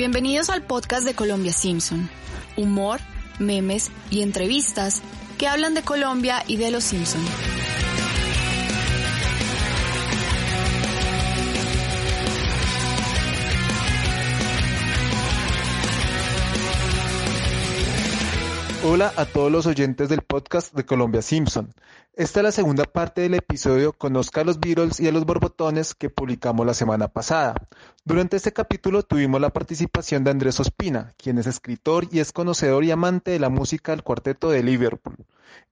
Bienvenidos al podcast de Colombia Simpson. Humor, memes y entrevistas que hablan de Colombia y de los Simpson. Hola a todos los oyentes del podcast de Colombia Simpson. Esta es la segunda parte del episodio Conozca a los Beatles y a los Borbotones que publicamos la semana pasada. Durante este capítulo tuvimos la participación de Andrés Ospina, quien es escritor y es conocedor y amante de la música del cuarteto de Liverpool.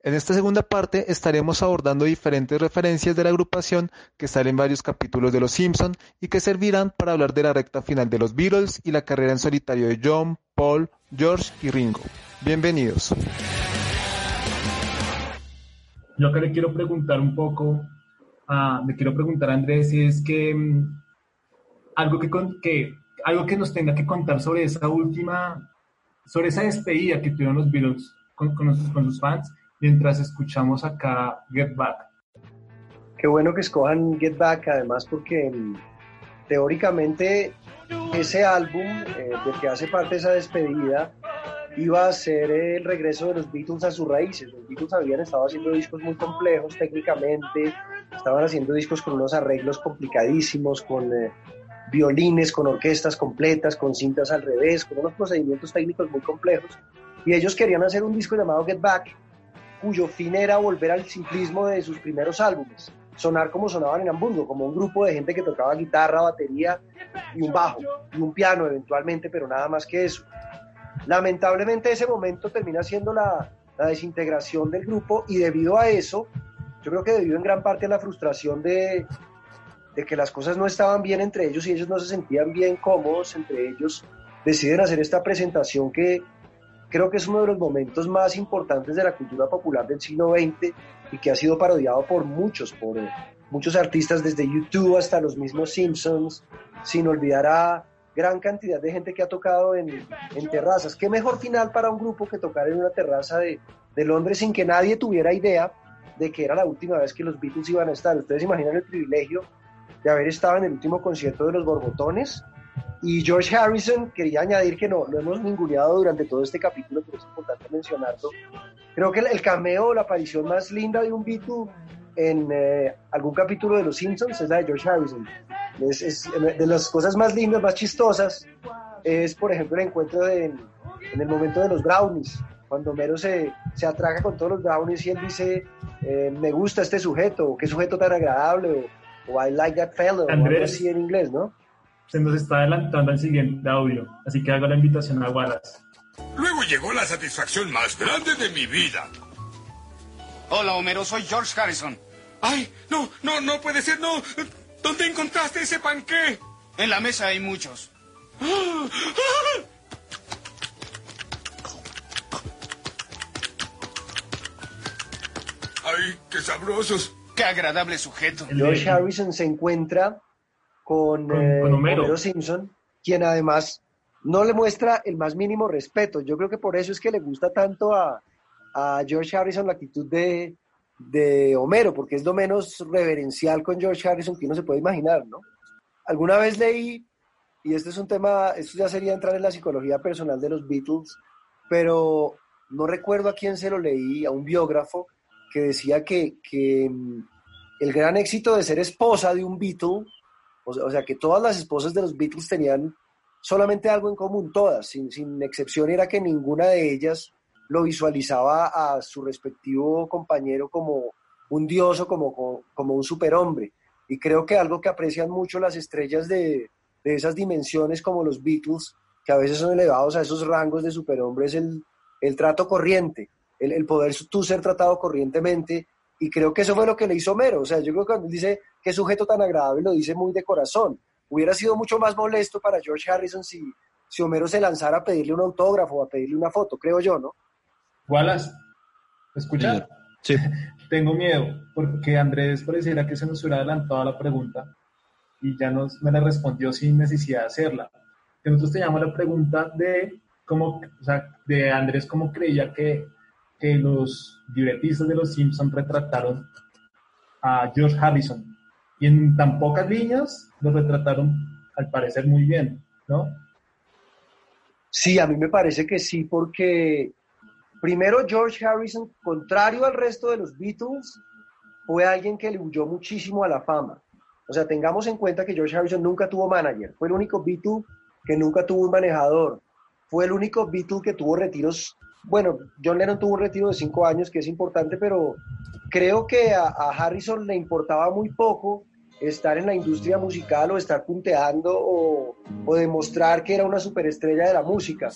En esta segunda parte estaremos abordando diferentes referencias de la agrupación que salen en varios capítulos de Los Simpson y que servirán para hablar de la recta final de los Beatles y la carrera en solitario de John, Paul, George y Ringo. Bienvenidos. Yo acá le quiero preguntar un poco, le quiero preguntar a Andrés si es que mm, algo que, que, algo que nos tenga que contar sobre esa última, sobre esa despedida que tuvieron los Beatles con, con, con sus fans mientras escuchamos acá Get Back. Qué bueno que escojan Get Back, además porque mm, teóricamente ese álbum eh, que hace parte esa despedida iba a ser el regreso de los Beatles a sus raíces. Los Beatles habían estado haciendo discos muy complejos técnicamente, estaban haciendo discos con unos arreglos complicadísimos, con eh, violines, con orquestas completas, con cintas al revés, con unos procedimientos técnicos muy complejos. Y ellos querían hacer un disco llamado Get Back, cuyo fin era volver al simplismo de sus primeros álbumes, sonar como sonaban en Hamburgo, como un grupo de gente que tocaba guitarra, batería y un bajo, y un piano eventualmente, pero nada más que eso. Lamentablemente ese momento termina siendo la, desintegración del grupo y debido a eso, yo creo que debido en gran parte a la frustración de, de que las cosas no estaban bien entre ellos y ellos no se sentían bien cómodos entre ellos, deciden hacer esta presentación que creo que es uno de los momentos más importantes de la cultura popular del siglo XX y que ha sido parodiado por muchos, por muchos artistas desde YouTube hasta los mismos Simpsons, sin olvidar a gran cantidad de gente que ha tocado en, en terrazas. ¿Qué mejor final para un grupo que tocar en una terraza de, de Londres sin que nadie tuviera idea de que era la última vez que los Beatles iban a estar? Ustedes imaginan el privilegio de haber estado en el último concierto de los Borbotones. Y George Harrison, quería añadir que no, lo hemos ninguneado durante todo este capítulo, pero es importante mencionarlo. Creo que el, cameo, la aparición más linda de un Beatle en eh, algún capítulo de Los Simpsons es la de George Harrison. Es, de las cosas más lindas, más chistosas, es por ejemplo el encuentro de, en el momento de los brownies, cuando Mero se, se atraca con todos los brownies y él dice, eh, me gusta este sujeto, qué sujeto tan agradable, o, I like that fellow, o algo así en inglés, ¿no? Se nos está adelantando al siguiente audio, así que hago la invitación a Wallace. Luego llegó la satisfacción más grande de mi vida. Hola, Homero, soy George Harrison. ¡Ay! No, no, no puede ser, no. ¿Dónde encontraste ese panqué? En la mesa hay muchos. ¡Ay, qué sabrosos! ¡Qué agradable sujeto! George Harrison se encuentra con, eh, Homero. Simpson, quien además no le muestra el más mínimo respeto. Yo creo que por eso es que le gusta tanto a, a George Harrison la actitud de, de Homero, porque es lo menos reverencial con George Harrison que uno se puede imaginar, ¿no? Alguna vez leí, y este es un tema, esto ya sería entrar en la psicología personal de los Beatles, pero no recuerdo a quién se lo leí, a un biógrafo, que decía que, que mm, el gran éxito de ser esposa de un Beatle, o sea, que todas las esposas de los Beatles tenían solamente algo en común, todas, sin, sin excepción, era que ninguna de ellas lo visualizaba a su respectivo compañero como un dios o como, como un superhombre. Y creo que algo que aprecian mucho las estrellas de, de esas dimensiones como los Beatles, que a veces son elevados a esos rangos de superhombre, es el, el trato corriente, el, poder tú ser tratado corrientemente. Y creo que eso fue lo que le hizo Homero. O sea, yo creo que cuando dice qué sujeto tan agradable, lo dice muy de corazón. Hubiera sido mucho más molesto para George Harrison si, si Homero se lanzara a pedirle un autógrafo o a pedirle una foto, creo yo, ¿no? Wallace, ¿escuchas? Sí. Tengo miedo, porque Andrés pareciera que se nos hubiera adelantado a la pregunta y ya nos, me la respondió sin necesidad de hacerla. Nosotros teníamos la pregunta de cómo, o sea, de Andrés cómo creía que, que los libretistas de los Simpsons retrataron a George Harrison. Y en tan pocas líneas lo retrataron, al parecer, muy bien, ¿no? Sí, a mí me parece que sí, porque primero George Harrison, contrario al resto de los Beatles, fue alguien que le huyó muchísimo a la fama. O sea, tengamos en cuenta que George Harrison nunca tuvo manager, fue el único Beatle que nunca tuvo un manejador, fue el único Beatle que tuvo retiros. Bueno, John Lennon tuvo un retiro de cinco años, que es importante, pero creo que a, Harrison le importaba muy poco estar en la industria musical o estar punteando o, o, demostrar que era una superestrella de la música.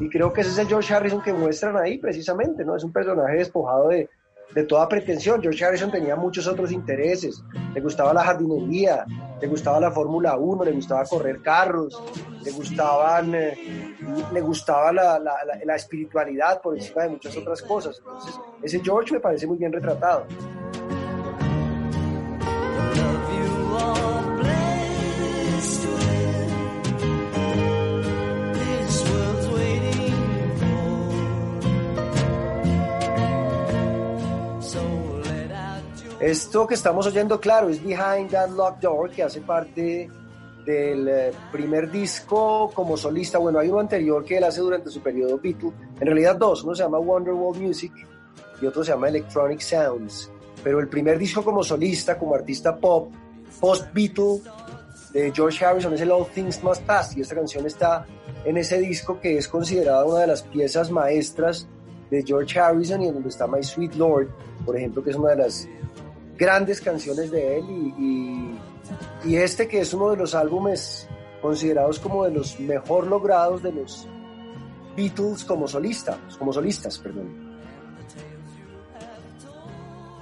Y creo que ese es el George Harrison que muestran ahí precisamente, ¿no? Es un personaje despojado de, de toda pretensión. George Harrison tenía muchos otros intereses. Le gustaba la jardinería, le gustaba la Fórmula 1, le gustaba correr carros, le gustaban, eh, le gustaba la, la, la, espiritualidad por encima de muchas otras cosas. Entonces, ese George me parece muy bien retratado. Esto que estamos oyendo, claro, es Behind That Locked Door, que hace parte del eh, primer disco como solista. Bueno, hay uno anterior que él hace durante su periodo Beatle. En realidad dos, uno se llama Wonderwall Music y otro se llama Electronic Sounds. Pero el primer disco como solista, como artista pop, post-Beatle, de George Harrison es el All Things Must Pass y esta canción está en ese disco que es considerada una de las piezas maestras de George Harrison y en donde está My Sweet Lord, por ejemplo, que es una de las grandes canciones de él y, y, este que es uno de los álbumes considerados como de los mejor logrados de los Beatles como solistas, como solistas, perdón.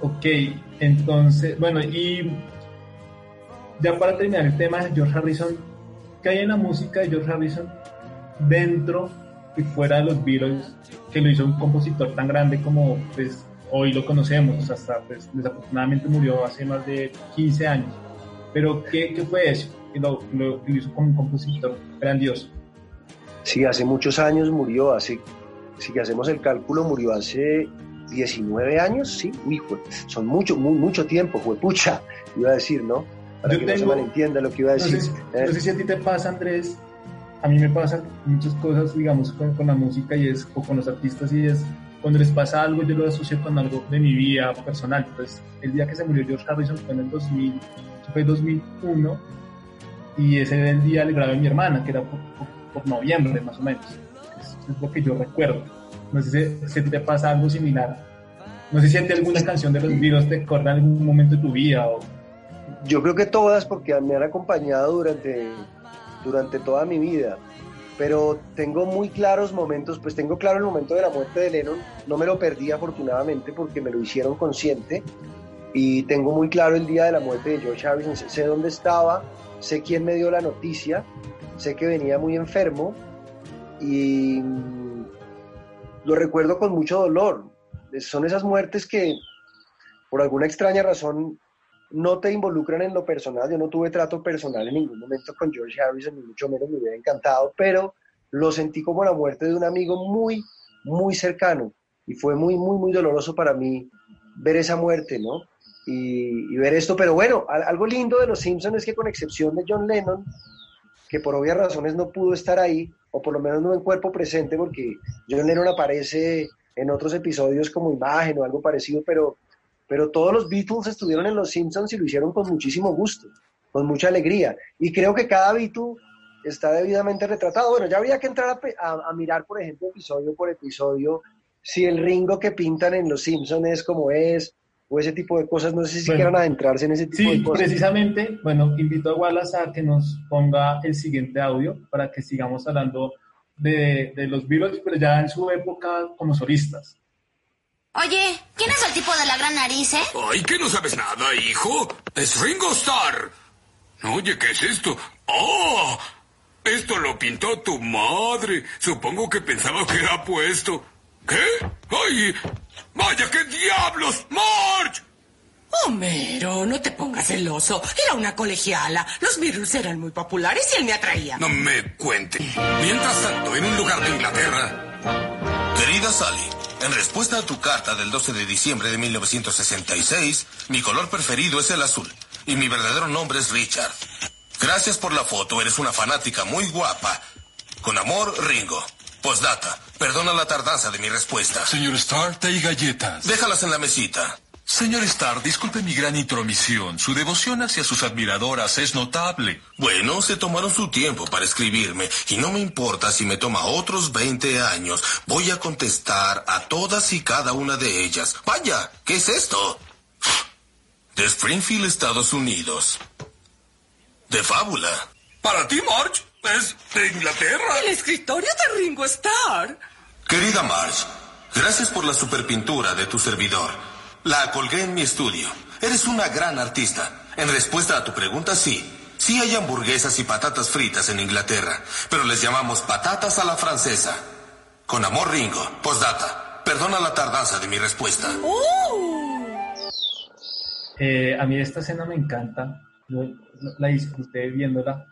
Ok, entonces, bueno, y ya para terminar el tema de George Harrison, ¿qué hay en la música de George Harrison dentro y fuera de los Beatles que lo hizo un compositor tan grande como pues, hoy lo conocemos, hasta pues, desafortunadamente murió hace más de 15 años. Pero ¿qué, qué fue eso? Que lo, lo, hizo como un compositor grandioso. Sí, hace muchos años murió, hace, si hacemos el cálculo, murió hace 19 años, sí, uy, son mucho, muy, mucho tiempo, fue pucha, iba a decir, ¿no? Para que no se malentienda lo que iba a decir. No sé, si a ti te pasa, Andrés, a mí me pasan muchas cosas, digamos, con, con la música y es, o con los artistas y es, cuando les pasa algo, yo lo asocio con algo de mi vida personal. Entonces, el día que se murió George Harrison fue en el 2000, fue 2001, y ese el día le grabé a mi hermana, que era por, noviembre más o menos. Es, lo que yo recuerdo. No sé si, te pasa algo similar. No sé si alguna canción de los Beatles te acuerda en algún momento de tu vida. O... Yo creo que todas, porque me han acompañado durante, durante toda mi vida pero tengo muy claros momentos, pues tengo claro el momento de la muerte de Lennon, no me lo perdí afortunadamente porque me lo hicieron consciente. Y tengo muy claro el día de la muerte de George Harrison, sé dónde estaba, sé quién me dio la noticia, sé que venía muy enfermo. Y lo recuerdo con mucho dolor. Son esas muertes que por alguna extraña razón no te involucran en lo personal. Yo no tuve trato personal en ningún momento con George Harrison, ni mucho menos me hubiera encantado, pero lo sentí como la muerte de un amigo muy, muy cercano. Y fue muy, muy, muy doloroso para mí ver esa muerte, ¿no? Y, ver esto. Pero bueno, algo lindo de Los Simpsons es que con excepción de John Lennon, que por obvias razones no pudo estar ahí, o por lo menos no en cuerpo presente, porque John Lennon aparece en otros episodios como imagen o algo parecido, pero pero todos los Beatles estuvieron en Los Simpsons y lo hicieron con muchísimo gusto, con mucha alegría. Y creo que cada Beatle está debidamente retratado. Bueno, ya habría que entrar a, mirar, por ejemplo, episodio por episodio, si el Ringo que pintan en Los Simpsons es como es, o ese tipo de cosas. No sé si quieran adentrarse en ese tipo de cosas. Sí, precisamente, bueno, invito a Wallace a que nos ponga el siguiente audio para que sigamos hablando de, de los Beatles, pero ya en su época como solistas. Oye, ¿quién es el tipo de la gran nariz, eh? Ay, que no sabes nada, hijo. Es Ringo Starr. Oye, ¿qué es esto? ¡Oh! Esto lo pintó tu madre. Supongo que pensaba que era puesto. ¿Qué? ¡Ay! ¡Vaya, qué diablos! ¡March! Homero, no te pongas celoso. Era una colegiala. Los virus eran muy populares y él me atraía. No me cuente. Mientras tanto, en un lugar de Inglaterra. Querida Sally, en respuesta a tu carta del 12 de diciembre de 1966, mi color preferido es el azul y mi verdadero nombre es Richard. Gracias por la foto, eres una fanática muy guapa. Con amor, Ringo. Postdata. Perdona la tardanza de mi respuesta. Señor Starr, té y galletas. Déjalas en la mesita. Señor Starr, disculpe mi gran intromisión. Su devoción hacia sus admiradoras es notable. Bueno, se tomaron su tiempo para escribirme y no me importa si me toma otros 20 años. Voy a contestar a todas y cada una de ellas. Vaya, ¿qué es esto? De Springfield, Estados Unidos. De fábula. Para ti, Marge, es de Inglaterra. El escritorio de Ringo Starr. Querida Marge, gracias por la superpintura de tu servidor. La colgué en mi estudio. Eres una gran artista. En respuesta a tu pregunta, sí. Sí hay hamburguesas y patatas fritas en Inglaterra, pero les llamamos patatas a la francesa. Con amor, Ringo. Postdata. Perdona la tardanza de mi respuesta. Eh, a mí esta escena me encanta. La disfruté viéndola.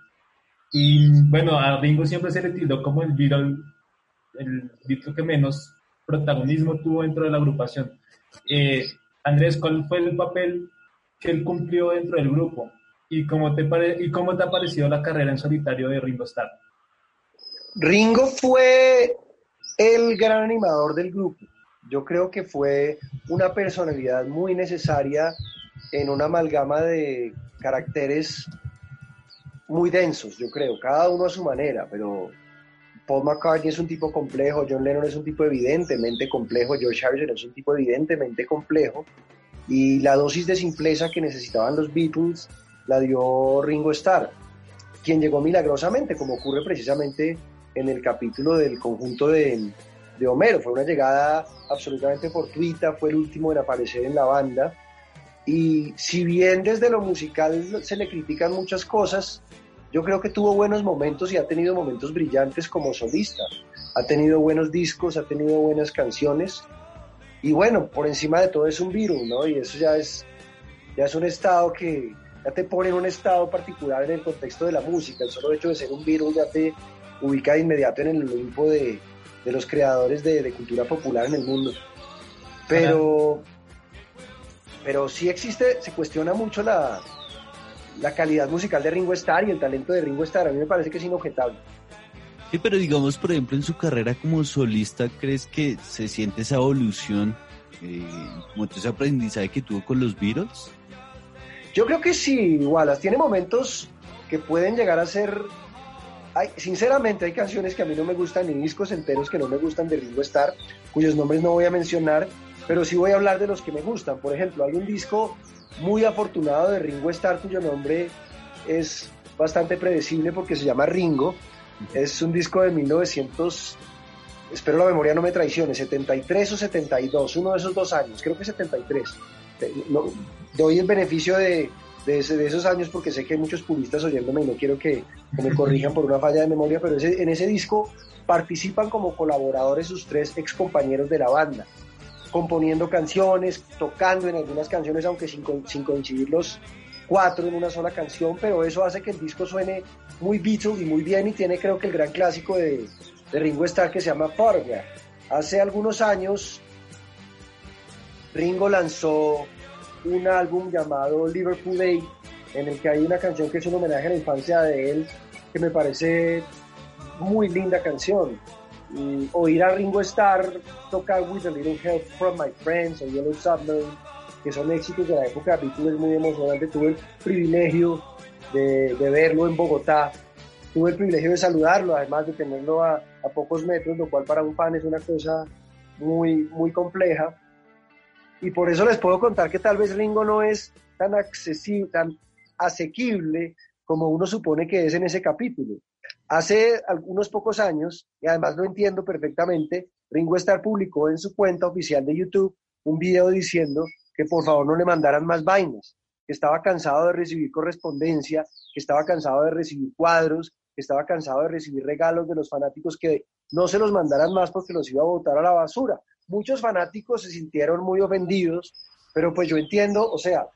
Y bueno, a Ringo siempre se le tildó como el Beatle, el Beatle que menos protagonismo tuvo dentro de la agrupación. Eh, Andrés, ¿cuál fue el papel que él cumplió dentro del grupo? ¿Y cómo te, pare- y cómo te ha parecido la carrera en solitario de Ringo Starr? Ringo fue el gran animador del grupo. Yo creo que fue una personalidad muy necesaria en una amalgama de caracteres muy densos, yo creo, cada uno a su manera, pero Paul McCartney es un tipo complejo, John Lennon es un tipo evidentemente complejo, George Harrison es un tipo evidentemente complejo, y la dosis de simpleza que necesitaban los Beatles la dio Ringo Starr, quien llegó milagrosamente, como ocurre precisamente en el capítulo del conjunto de, de Homero. Fue una llegada absolutamente fortuita, fue el último en aparecer en la banda. Y si bien desde lo musical se le critican muchas cosas, yo creo que tuvo buenos momentos y ha tenido momentos brillantes como solista. Ha tenido buenos discos, ha tenido buenas canciones. Y bueno, por encima de todo es un virus, ¿no? Y eso ya es, ya es un estado que ya te pone en un estado particular en el contexto de la música. El solo hecho de ser un virus ya te ubica de inmediato en el Olimpo de, de los creadores de, de cultura popular en el mundo. Pero, pero sí existe, se cuestiona mucho la, la calidad musical de Ringo Starr y el talento de Ringo Starr. A mí me parece que es inobjetable. Sí, pero digamos, por ejemplo, en su carrera como solista, ¿crees que se siente esa evolución, eh, como ese aprendizaje que tuvo con los Beatles? Yo creo que sí, igual, tiene momentos que pueden llegar a ser... Hay, sinceramente, hay canciones que a mí no me gustan, ni discos enteros que no me gustan de Ringo Starr, cuyos nombres no voy a mencionar, pero sí voy a hablar de los que me gustan. Por ejemplo, hay un disco muy afortunado de Ringo Starr cuyo nombre es bastante predecible porque se llama Ringo. Es un disco de 1900, espero la memoria no me traicione, 73 o 72, uno de esos dos años, creo que 73. No, doy el beneficio de, de, esos años porque sé que hay muchos puristas oyéndome y no quiero que, me corrijan por una falla de memoria, pero en ese disco participan como colaboradores sus tres ex compañeros de la banda componiendo canciones, tocando en algunas canciones, aunque sin, sin, coincidir los cuatro en una sola canción, pero eso hace que el disco suene muy Beatles y muy bien y tiene creo que el gran clásico de, de Ringo Starr que se llama Photograph. Hace algunos años Ringo lanzó un álbum llamado Liverpool Day, en el que hay una canción que es un homenaje a la infancia de él, que me parece muy linda canción y oír a Ringo Starr tocar With a Little Help from My Friends o Yellow Submarine, que son éxitos de la época Beatles, es muy emocionante. Tuve el privilegio de, de, verlo en Bogotá, tuve el privilegio de saludarlo, además de tenerlo a, a, pocos metros, lo cual para un fan es una cosa muy, muy compleja. Y por eso les puedo contar que tal vez Ringo no es tan accesible, tan asequible como uno supone que es en ese capítulo. Hace algunos pocos años, y además lo entiendo perfectamente, Ringo Starr publicó en su cuenta oficial de YouTube un video diciendo que por favor no le mandaran más vainas, que estaba cansado de recibir correspondencia, que estaba cansado de recibir cuadros, que estaba cansado de recibir regalos de los fanáticos, que no se los mandaran más porque los iba a botar a la basura. Muchos fanáticos se sintieron muy ofendidos, pero pues yo entiendo, o sea,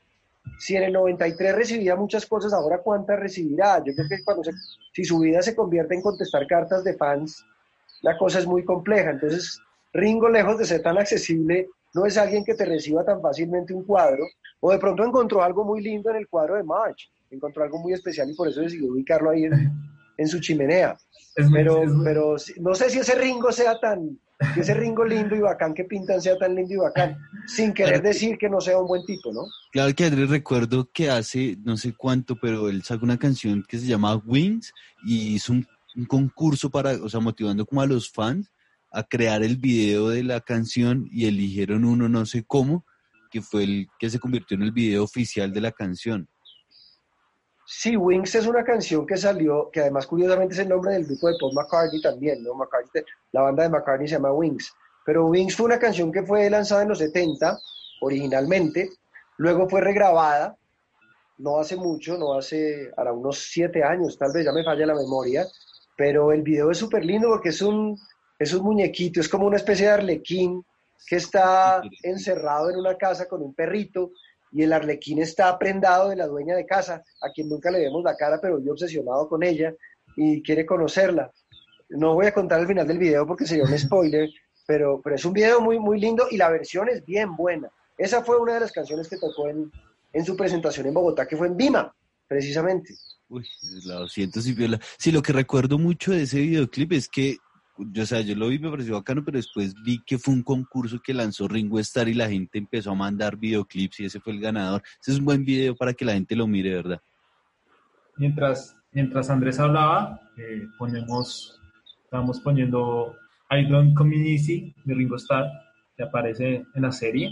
si en el 93 recibía muchas cosas, ahora cuántas recibirá. Yo creo que cuando si su vida se convierte en contestar cartas de fans, la cosa es muy compleja. Entonces, Ringo, lejos de ser tan accesible, no es alguien que te reciba tan fácilmente un cuadro, o de pronto encontró algo muy lindo en el cuadro de March, encontró algo muy especial y por eso decidió ubicarlo ahí en, en su chimenea. pero, pero no sé si ese Ringo sea tan, que ese Ringo lindo y bacán que pintan sea tan lindo y bacán, sin querer decir que no sea un buen tipo, ¿no? Claro que Andrés recuerdo que hace no sé cuánto, pero él sacó una canción que se llama Wings y hizo un, concurso para, o sea, motivando como a los fans a crear el video de la canción y eligieron uno no sé cómo, que fue el que se convirtió en el video oficial de la canción. Sí, Wings es una canción que salió, que además curiosamente es el nombre del grupo de Paul McCartney también, ¿no? McCartney, la banda de McCartney se llama Wings. Pero Wings fue una canción que fue lanzada en los 70 originalmente, luego fue regrabada, no hace mucho, no hace, ahora unos siete años, tal vez ya me falla la memoria, pero el video es súper lindo porque es un, es un muñequito, es como una especie de arlequín que está encerrado en una casa con un perrito y el arlequín está prendado de la dueña de casa, a quien nunca le vemos la cara, pero yo obsesionado con ella y quiere conocerla. No voy a contar el final del video porque sería un spoiler, pero, pero es un video muy, muy lindo y la versión es bien buena. Esa fue una de las canciones que tocó en, en su presentación en Bogotá, que fue en Vima, precisamente. Uy, la siento, si Sí, lo que recuerdo mucho de ese videoclip es que yo, o sea, yo lo vi, me pareció bacano, pero después vi que fue un concurso que lanzó Ringo Starr y la gente empezó a mandar videoclips y ese fue el ganador. Ese es un buen video para que la gente lo mire, ¿verdad? Mientras, mientras Andrés hablaba, eh, ponemos, estamos poniendo I Don't Come de Ringo Starr, que aparece en la serie,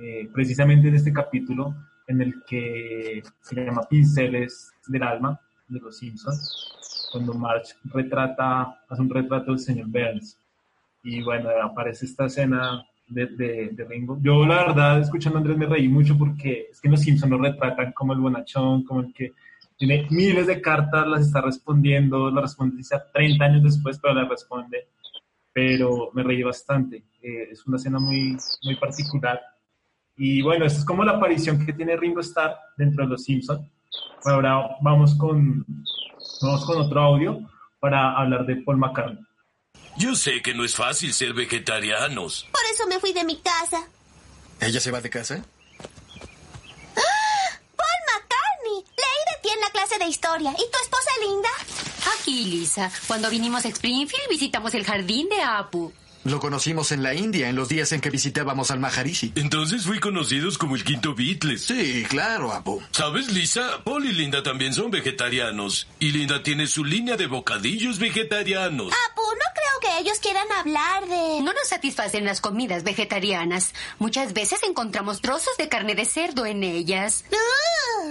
eh, precisamente en este capítulo en el que se llama Pinceles del Alma de los Simpsons cuando March retrata, hace un retrato del señor Burns. Y bueno, aparece esta escena de, de, Ringo. Yo la verdad, escuchando a Andrés me reí mucho porque es que los Simpsons lo retratan como el bonachón, como el que tiene miles de cartas, las está respondiendo, las responde quizá 30 años después, pero las responde. Pero me reí bastante. Eh, es una escena muy, muy particular. Y bueno, esta es como la aparición que tiene Ringo Starr dentro de los Simpsons. Ahora vamos con Vamos con otro audio para hablar de Paul McCartney. Yo sé que no es fácil ser vegetarianos. Por eso me fui de mi casa. ¿Ella se va de casa? ¡Ah! ¡Paul McCartney! Leí de ti en la clase de historia. ¿Y tu esposa Linda? Aquí, Lisa. Cuando vinimos a Springfield visitamos el jardín de Apu. Lo conocimos en la India en los días en que visitábamos al Maharishi. Entonces fui conocidos como el quinto Beatles. Sí, claro, Apu. ¿Sabes, Lisa? Paul y Linda también son vegetarianos. Y Linda tiene su línea de bocadillos vegetarianos. Apu, no creo que ellos quieran hablar de... No nos satisfacen las comidas vegetarianas. Muchas veces encontramos trozos de carne de cerdo en ellas.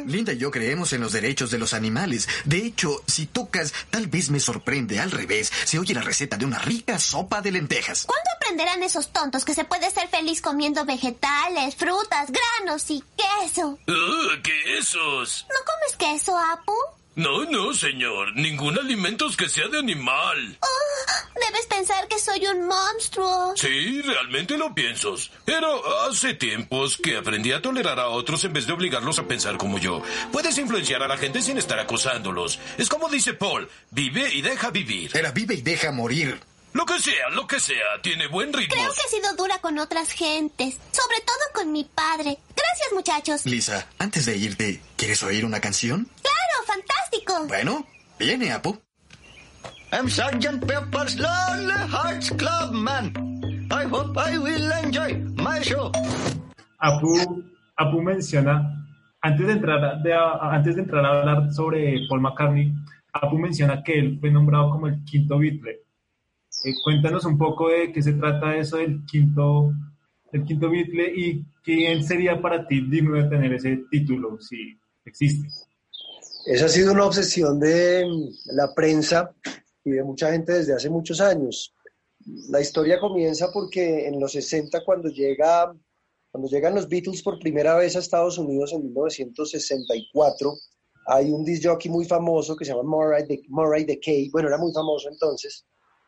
Linda y yo creemos en los derechos de los animales. De hecho, si tocas, tal vez me sorprende al revés. Se oye la receta de una rica sopa de lentejas. ¿Cuándo aprenderán esos tontos que se puede ser feliz comiendo vegetales, frutas, granos y queso? Uh, ¡Quesos! ¿No comes queso, Apu? No, no, señor. Ningún alimento que sea de animal. Oh, debes pensar que soy un monstruo. Sí, realmente lo pienso. Pero hace tiempos que aprendí a tolerar a otros en vez de obligarlos a pensar como yo. Puedes influenciar a la gente sin estar acosándolos. Es como dice Paul, vive y deja vivir. Era vive y deja morir. Lo que sea, lo que sea, tiene buen ritmo. Creo que he sido dura con otras gentes, sobre todo con mi padre. Gracias, muchachos. Lisa, antes de irte, ¿quieres oír una canción? Claro, fantástico. Bueno, viene, Apu. I'm Sergeant Pepper's Lonely Hearts Club Man. I hope I will enjoy my show. Apu, Apu menciona, antes de, entrar de, antes de entrar a hablar sobre Paul McCartney, Apu menciona que él fue nombrado como el quinto Beatle eh, cuéntanos un poco de qué se trata eso del quinto, del quinto Beatle y quién sería para ti digno de tener ese título, si existe. Esa ha sido una obsesión de la prensa y de mucha gente desde hace muchos años. La historia comienza porque en los 60, cuando, llega, cuando llegan los Beatles por primera vez a Estados Unidos en 1964, hay un disc jockey muy famoso que se llama Murray, Decay, bueno, era muy famoso entonces,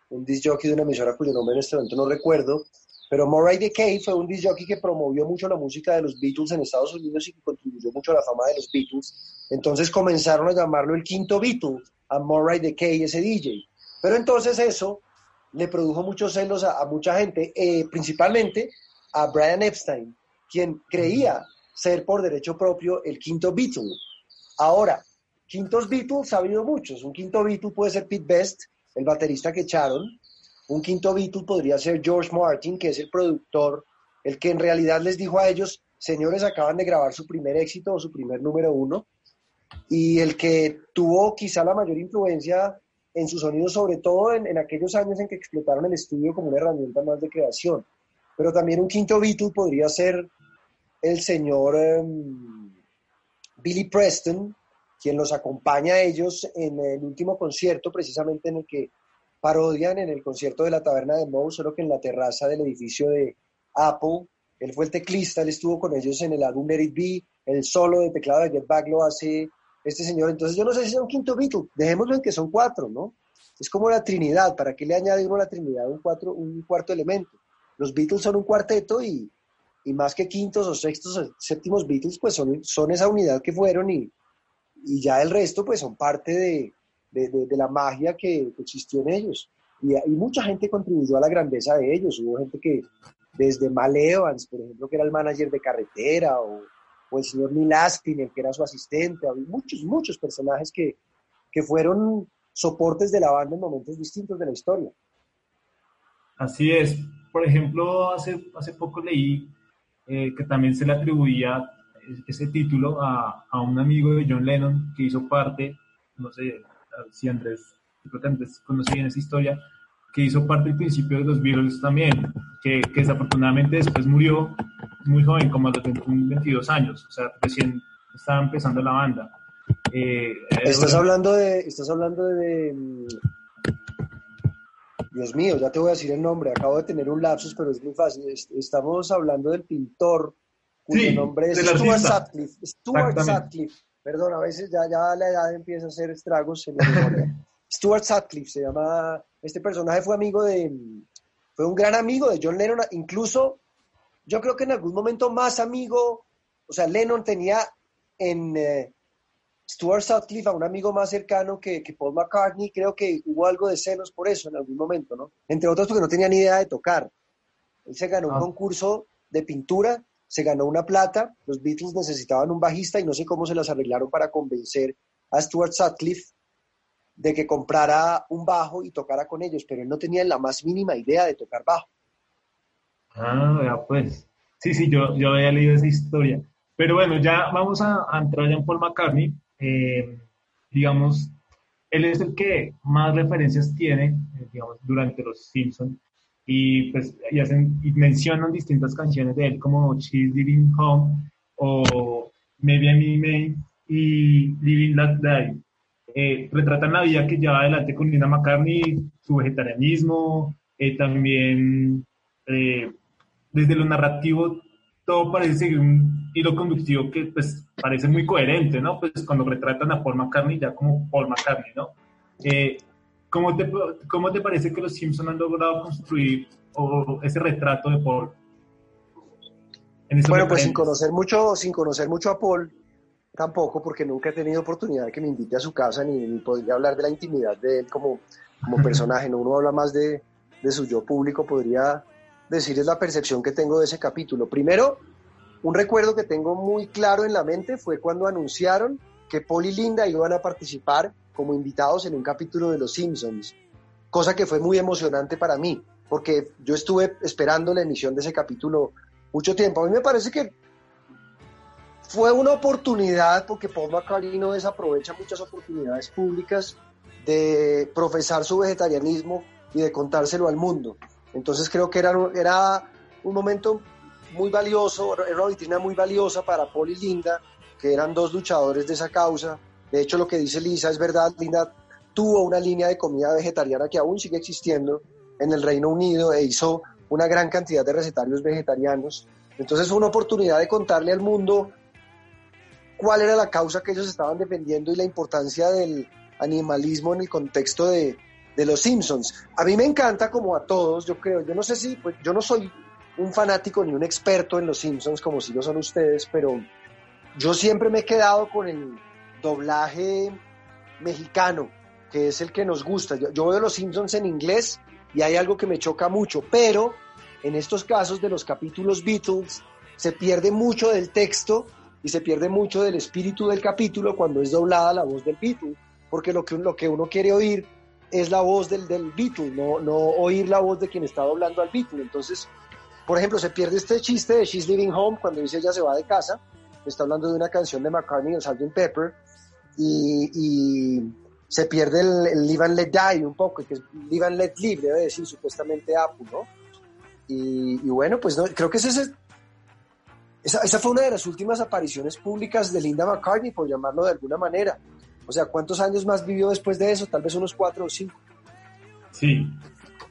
un disc jockey de una emisora cuyo nombre en este momento no recuerdo, pero Murray Decay fue un disc jockey que promovió mucho la música de los Beatles en Estados Unidos y que contribuyó mucho a la fama de los Beatles. Entonces comenzaron a llamarlo el quinto Beatle, a Murray Decay, ese DJ. Pero entonces eso le produjo muchos celos a, mucha gente, eh, principalmente a Brian Epstein, quien creía ser por derecho propio el quinto Beatle. Ahora, quintos Beatles ha habido muchos. Un quinto Beatle puede ser Pete Best, el baterista que echaron. Un quinto Beatle podría ser George Martin, que es el productor, el que en realidad les dijo a ellos, señores, acaban de grabar su primer éxito o su primer número uno. Y el que tuvo quizá la mayor influencia en su sonido, sobre todo en, aquellos años en que explotaron el estudio como una herramienta más de creación. Pero también un quinto Beatle podría ser el señor em, Billy Preston, quien los acompaña a ellos en el último concierto, precisamente en el que parodian en el concierto de la taberna de Moe, solo que en la terraza del edificio de Apple. Él fue el teclista, él estuvo con ellos en el álbum Let It el solo de teclado de Get Back lo hace este señor. Entonces yo no sé si es un quinto Beatle, dejémoslo en que son cuatro, ¿no? Es como la Trinidad, ¿para qué le añade uno a la Trinidad un, cuatro, un cuarto elemento? Los Beatles son un cuarteto y, y más que quintos o sextos o séptimos Beatles, pues son, son esa unidad que fueron y, y ya el resto pues son parte de, de, de, la magia que, existió en ellos. Y, y, mucha gente contribuyó a la grandeza de ellos. Hubo gente que, desde Mal Evans, por ejemplo, que era el manager de carretera, o, o el señor Neil Aspinall, que era su asistente, había muchos, muchos personajes que, que fueron soportes de la banda en momentos distintos de la historia. Así es. Por ejemplo, hace, hace poco leí eh, que también se le atribuía ese título a, a, un amigo de John Lennon que hizo parte, no sé si Andrés, creo que Andrés conoce bien esa historia, que hizo parte del principio de los Beatles también, que, que desafortunadamente después murió muy joven, como a los 22 años, o sea, recién estaba empezando la banda. Eh, estás, hablando de, estás hablando de... Dios mío, ya te voy a decir el nombre, acabo de tener un lapsus, pero es muy fácil. Estamos hablando del pintor cuyo nombre es Stuart Sutcliffe. Stuart Sutcliffe. Perdón, a veces ya, ya la edad empieza a hacer estragos en la memoria. Stuart Sutcliffe se llama, este personaje fue amigo de, fue un gran amigo de John Lennon, incluso yo creo que en algún momento más amigo, o sea, Lennon tenía en eh, Stuart Sutcliffe a un amigo más cercano que, que, Paul McCartney, creo que hubo algo de celos por eso en algún momento, ¿no? Entre otros porque no tenía ni idea de tocar. Él se ganó un ah. concurso de pintura, se ganó una plata, los Beatles necesitaban un bajista y no sé cómo se las arreglaron para convencer a Stuart Sutcliffe de que comprara un bajo y tocara con ellos, pero él no tenía la más mínima idea de tocar bajo. Ah, ya pues. Sí, sí, yo, yo había leído esa historia. Pero bueno, ya vamos a, entrar ya en Paul McCartney. Eh, digamos, él es el que más referencias tiene, eh, digamos, durante los Simpsons. Y pues y hacen, y mencionan distintas canciones de él, como She's Living Home o Maybe I'm May y Living That Day eh, retratan la vida que lleva adelante con Linda McCartney, su vegetarianismo, eh, también eh, desde lo narrativo todo parece seguir un hilo conductivo que pues parece muy coherente, ¿no? Pues cuando retratan a Paul McCartney ya como Paul McCartney, ¿no? ¿Cómo, te, ¿Cómo te parece que los Simpsons han logrado construir ese retrato de Paul? bueno, pues sin conocer mucho, sin conocer mucho a Paul, tampoco, porque nunca he tenido oportunidad de que me invite a su casa, ni, ni podría hablar de la intimidad de él como, como personaje, ¿no? Uno habla más de, de su yo público, podría decirles la percepción que tengo de ese capítulo. Primero, un recuerdo que tengo muy claro en la mente fue cuando anunciaron que Paul y Linda iban a participar como invitados en un capítulo de Los Simpsons, cosa que fue muy emocionante para mí, porque yo estuve esperando la emisión de ese capítulo mucho tiempo. A mí me parece que fue una oportunidad, porque Paul McCartney no desaprovecha muchas oportunidades públicas de profesar su vegetarianismo y de contárselo al mundo. Entonces creo que era, era un momento muy valioso, era una vitrina muy valiosa para Paul y Linda, que eran dos luchadores de esa causa. De hecho, lo que dice Lisa es verdad, Linda tuvo una línea de comida vegetariana que aún sigue existiendo en el Reino Unido e hizo una gran cantidad de recetarios vegetarianos. Entonces fue una oportunidad de contarle al mundo cuál era la causa que ellos estaban defendiendo y la importancia del animalismo en el contexto de, los Simpsons. A mí me encanta, como a todos, yo creo, yo no sé si, pues, yo no soy un fanático ni un experto en los Simpsons como si lo son ustedes, pero yo siempre me he quedado con el doblaje mexicano, que es el que nos gusta. Yo, veo los Simpsons en inglés y hay algo que me choca mucho, pero en estos casos de los capítulos Beatles se pierde mucho del texto y se pierde mucho del espíritu del capítulo cuando es doblada la voz del Beatle, porque lo que, lo que uno quiere oír es la voz del, del Beatle, no, no oír la voz de quien está doblando al Beatle. Entonces, por ejemplo, se pierde este chiste de She's Living Home cuando dice ella se va de casa, está hablando de una canción de McCartney, el Sgt. Pepper, y, y se pierde el, el, Live and Let Die un poco, que es Live and Let Live, debe decir supuestamente Apple, ¿no? Y, y bueno, pues no, creo que ese es esa, esa, fue una de las últimas apariciones públicas de Linda McCartney, por llamarlo de alguna manera. O sea, ¿cuántos años más vivió después de eso? Tal vez unos cuatro o cinco. Sí.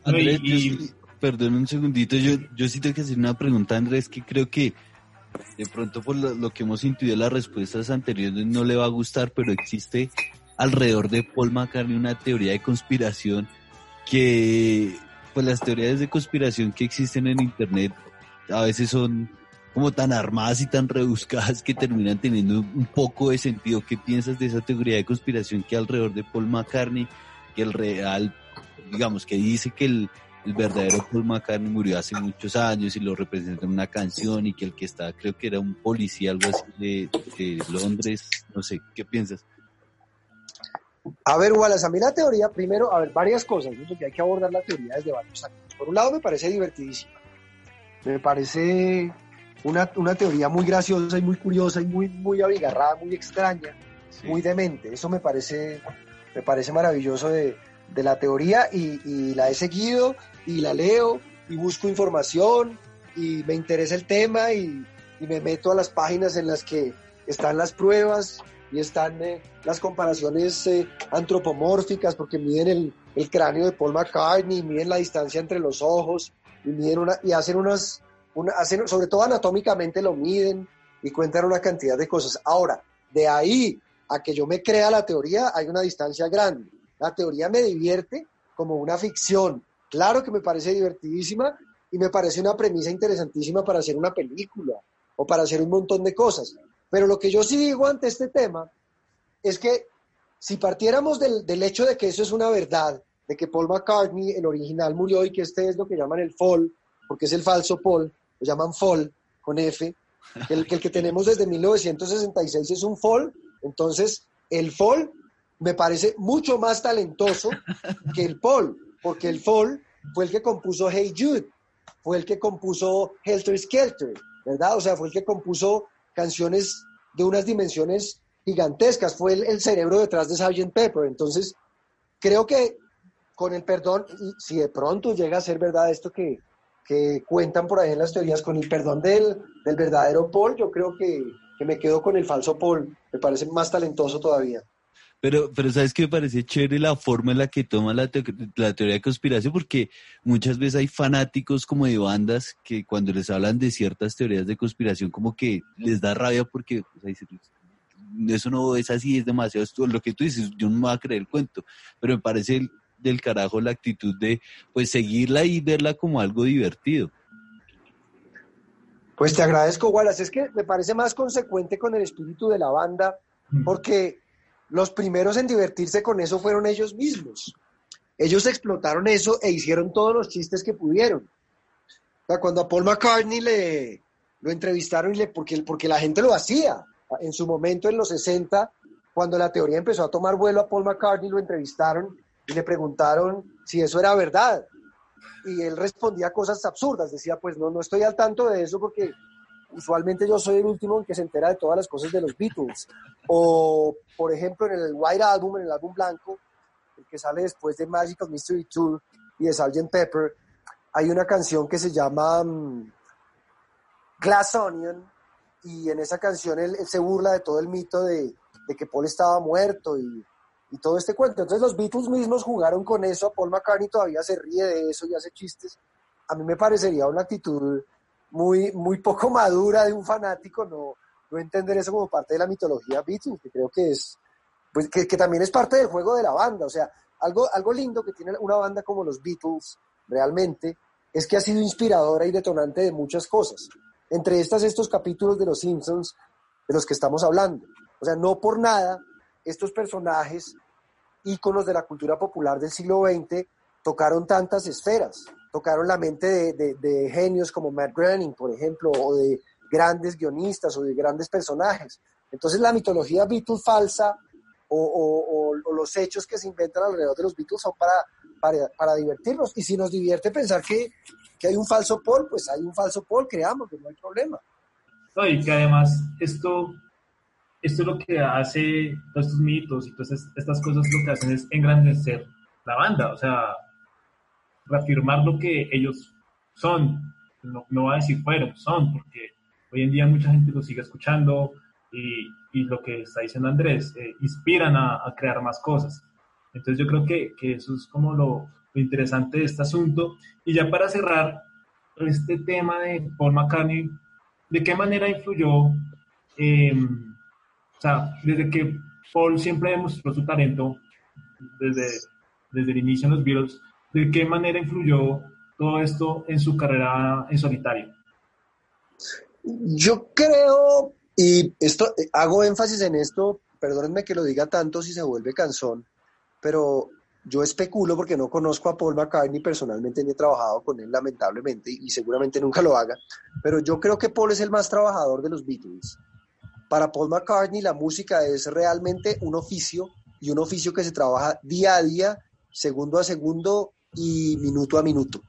Andrés, y... perdón un segundito, yo, yo sí tengo que hacer una pregunta, Andrés, que creo que de pronto por lo, lo que hemos intuido las respuestas anteriores no le va a gustar, pero existe alrededor de Paul McCartney una teoría de conspiración que, pues las teorías de conspiración que existen en Internet a veces son como tan armadas y tan rebuscadas que terminan teniendo un poco de sentido. ¿Qué piensas de esa teoría de conspiración que alrededor de Paul McCartney, que el real, digamos, que dice que el, el verdadero Paul McCartney murió hace muchos años y lo representa en una canción y que el que está, creo que era un policía, algo así de, de Londres, no sé, ¿qué piensas? A ver, Wallace, a mí la teoría, primero, a ver, varias cosas, ¿no? porque hay que abordar la teoría desde varios ángulos. Por un lado, me parece divertidísima. Me parece una, una, teoría muy graciosa y muy curiosa y muy, muy abigarrada, muy extraña, sí. muy demente. Eso me parece, me parece maravilloso de, de la teoría y, y, la he seguido y la leo y busco información y me interesa el tema y, me meto a las páginas en las que están las pruebas y están eh, las comparaciones eh, antropomórficas porque miden el, el, cráneo de Paul McCartney, miden la distancia entre los ojos y, miden y hacen unas una, sobre todo anatómicamente lo miden y cuentan una cantidad de cosas. Ahora, de ahí a que yo me crea la teoría hay una distancia grande. La teoría me divierte como una ficción. Claro que me parece divertidísima y me parece una premisa interesantísima para hacer una película o para hacer un montón de cosas. Pero lo que yo sí digo ante este tema es que si partiéramos del, del hecho de que eso es una verdad, de que Paul McCartney, el original, murió y que este es lo que llaman el fall, porque es el falso Paul, lo llaman fall con F, que el, que el que tenemos desde 1966 es un fall, entonces el fall me parece mucho más talentoso que el Paul, porque el fall fue el que compuso Hey Jude, fue el que compuso Helter Skelter, ¿verdad? O sea, fue el que compuso canciones de unas dimensiones gigantescas, fue el, cerebro detrás de Sgt. Pepper, entonces creo que con el perdón, si de pronto llega a ser verdad esto que, que cuentan por ahí en las teorías, con el perdón del, del verdadero Paul, yo creo que, que, me quedo con el falso Paul, me parece más talentoso todavía. Pero, pero sabes que me parece chévere la forma en la que toma la, te la, teoría de conspiración, porque muchas veces hay fanáticos como de bandas que cuando les hablan de ciertas teorías de conspiración como que les da rabia porque o sea, eso no es así, es demasiado, lo que tú dices, yo no me voy a creer el cuento, pero me parece del carajo la actitud de pues seguirla y verla como algo divertido. Pues te agradezco, Wallace. Es que me parece más consecuente con el espíritu de la banda, porque los primeros en divertirse con eso fueron ellos mismos. Ellos explotaron eso e hicieron todos los chistes que pudieron. Cuando a Paul McCartney le lo entrevistaron y le, porque, porque la gente lo hacía. En su momento, en los 60, cuando la teoría empezó a tomar vuelo a Paul McCartney, lo entrevistaron y le preguntaron si eso era verdad. Y él respondía cosas absurdas, decía, pues no, no estoy al tanto de eso porque usualmente yo soy el último en que se entera de todas las cosas de los Beatles. O, por ejemplo, en el White Album, en el álbum blanco, el que sale después de Magical Mystery Tour y de Sgt. Pepper, hay una canción que se llama um, Glass Onion, y en esa canción él, se burla de todo el mito de, que Paul estaba muerto y y todo este cuento. Entonces los Beatles mismos jugaron con eso, Paul McCartney todavía se ríe de eso y hace chistes. A mí me parecería una actitud muy, muy poco madura de un fanático no, no entender eso como parte de la mitología Beatles, que creo que es, pues que, que también es parte del juego de la banda. O sea, algo, algo lindo que tiene una banda como los Beatles realmente es que ha sido inspiradora y detonante de muchas cosas. Entre estas, estos capítulos de Los Simpsons de los que estamos hablando. O sea, no por nada estos personajes, íconos de la cultura popular del siglo XX, tocaron tantas esferas, tocaron la mente de, de, de genios como Matt Groening, por ejemplo, o de grandes guionistas o de grandes personajes. Entonces la mitología Beatles falsa o, los hechos que se inventan alrededor de los Beatles son para, para, para divertirnos. Y si nos divierte pensar que, que, hay un falso Paul, pues hay un falso Paul, creamos, que no hay problema. No, y que además esto, esto lo que hace, todos estos mitos y todas estas cosas lo que hacen es engrandecer la banda, o sea, reafirmar lo que ellos son, no, no va a decir fueron, son, porque hoy en día mucha gente lo sigue escuchando, y, y lo que está diciendo Andrés, eh, inspiran a, a, crear más cosas. Entonces yo creo que, que eso es como lo, lo, interesante de este asunto. Y ya para cerrar este tema de Paul McCartney, ¿de qué manera influyó, eh, o sea, desde que Paul siempre demostró su talento, desde, desde el inicio en los Beatles, ¿de qué manera influyó todo esto en su carrera en solitario? Yo creo y esto, hago énfasis en esto, perdónenme que lo diga tanto si se vuelve cansón, pero yo especulo porque no conozco a Paul McCartney personalmente ni he trabajado con él lamentablemente y seguramente nunca lo haga, pero yo creo que Paul es el más trabajador de los Beatles. Para Paul McCartney la música es realmente un oficio y un oficio que se trabaja día a día, segundo a segundo y minuto a minuto.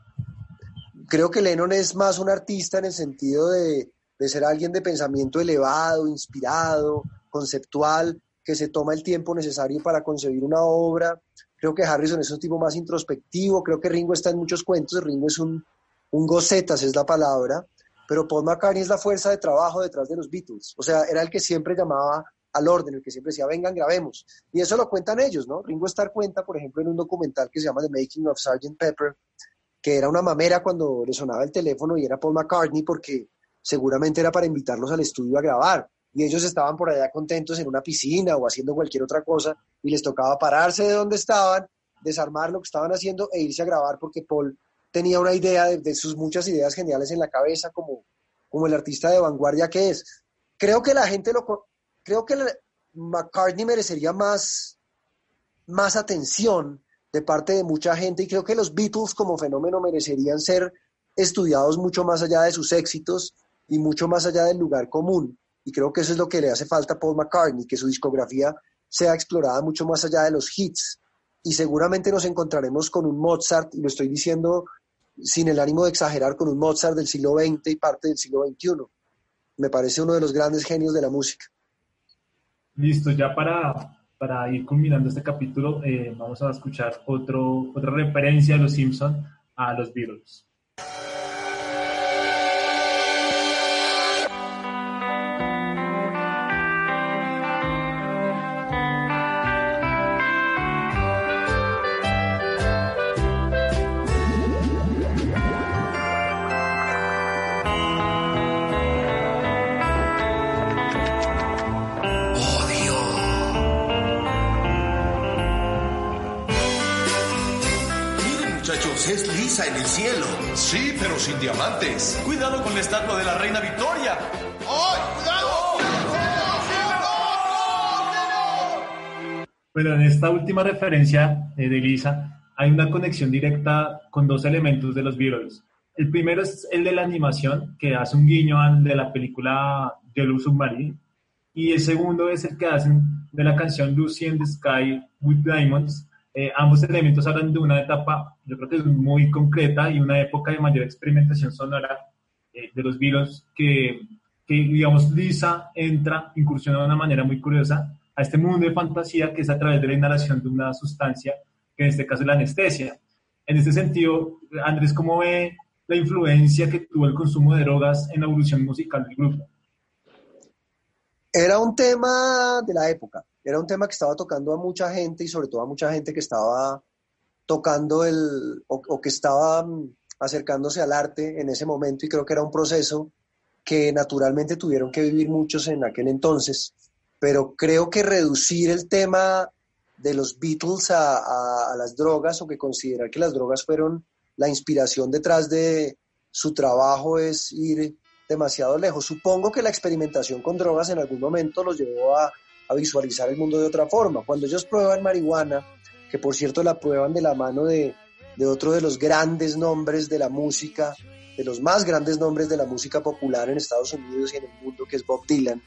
Creo que Lennon es más un artista en el sentido de, de ser alguien de pensamiento elevado, inspirado, conceptual, que se toma el tiempo necesario para concebir una obra. Creo que Harrison es un tipo más introspectivo, creo que Ringo está en muchos cuentos, Ringo es un, un gocetas, es la palabra, pero Paul McCartney es la fuerza de trabajo detrás de los Beatles, o sea, era el que siempre llamaba al orden, el que siempre decía, vengan, grabemos. Y eso lo cuentan ellos, ¿no? Ringo Starr cuenta, por ejemplo, en un documental que se llama The Making of Sgt. Pepper, que era una mamera cuando le sonaba el teléfono y era Paul McCartney porque seguramente era para invitarlos al estudio a grabar. Y ellos estaban por allá contentos en una piscina o haciendo cualquier otra cosa y les tocaba pararse de donde estaban, desarmar lo que estaban haciendo e irse a grabar porque Paul tenía una idea de, sus muchas ideas geniales en la cabeza como, como el artista de vanguardia que es. Creo que la gente lo... Creo que McCartney merecería más, más atención de parte de mucha gente y creo que los Beatles como fenómeno merecerían ser estudiados mucho más allá de sus éxitos y mucho más allá del lugar común. Y creo que eso es lo que le hace falta a Paul McCartney, que su discografía sea explorada mucho más allá de los hits. Y seguramente nos encontraremos con un Mozart, y lo estoy diciendo sin el ánimo de exagerar, con un Mozart del siglo XX y parte del siglo XXI. Me parece uno de los grandes genios de la música. Listo, ya para, para ir culminando este capítulo, eh, vamos a escuchar otro, otra referencia de los Simpsons a los Beatles. En el cielo. Sí, pero sin diamantes. Cuidado con la estatua de la reina Victoria. ¡Ay, cuidado! Bueno, en esta última referencia eh, de Lisa hay una conexión directa con dos elementos de los Beatles. El primero es el de la animación, que hace un guiño al de la película Yellow Submarine. Y el segundo es el que hacen de la canción Lucy in the Sky with Diamonds, eh, ambos elementos hablan de una etapa, yo creo que es muy concreta y una época de mayor experimentación sonora eh, de los Beatles que, que, digamos, Lisa entra, incursiona de una manera muy curiosa a este mundo de fantasía que es a través de la inhalación de una sustancia, que en este caso es la anestesia. En este sentido, Andrés, ¿cómo ve la influencia que tuvo el consumo de drogas en la evolución musical del grupo? Era un tema de la época era un tema que estaba tocando a mucha gente y sobre todo a mucha gente que estaba tocando el, o, que estaba mm, acercándose al arte en ese momento y creo que era un proceso que naturalmente tuvieron que vivir muchos en aquel entonces, pero creo que reducir el tema de los Beatles a, a, las drogas o que considerar que las drogas fueron la inspiración detrás de su trabajo es ir demasiado lejos. Supongo que la experimentación con drogas en algún momento los llevó a, a visualizar el mundo de otra forma. Cuando ellos prueban marihuana, que por cierto la prueban de la mano de, otro de los grandes nombres de la música, de los más grandes nombres de la música popular en Estados Unidos y en el mundo, que es Bob Dylan,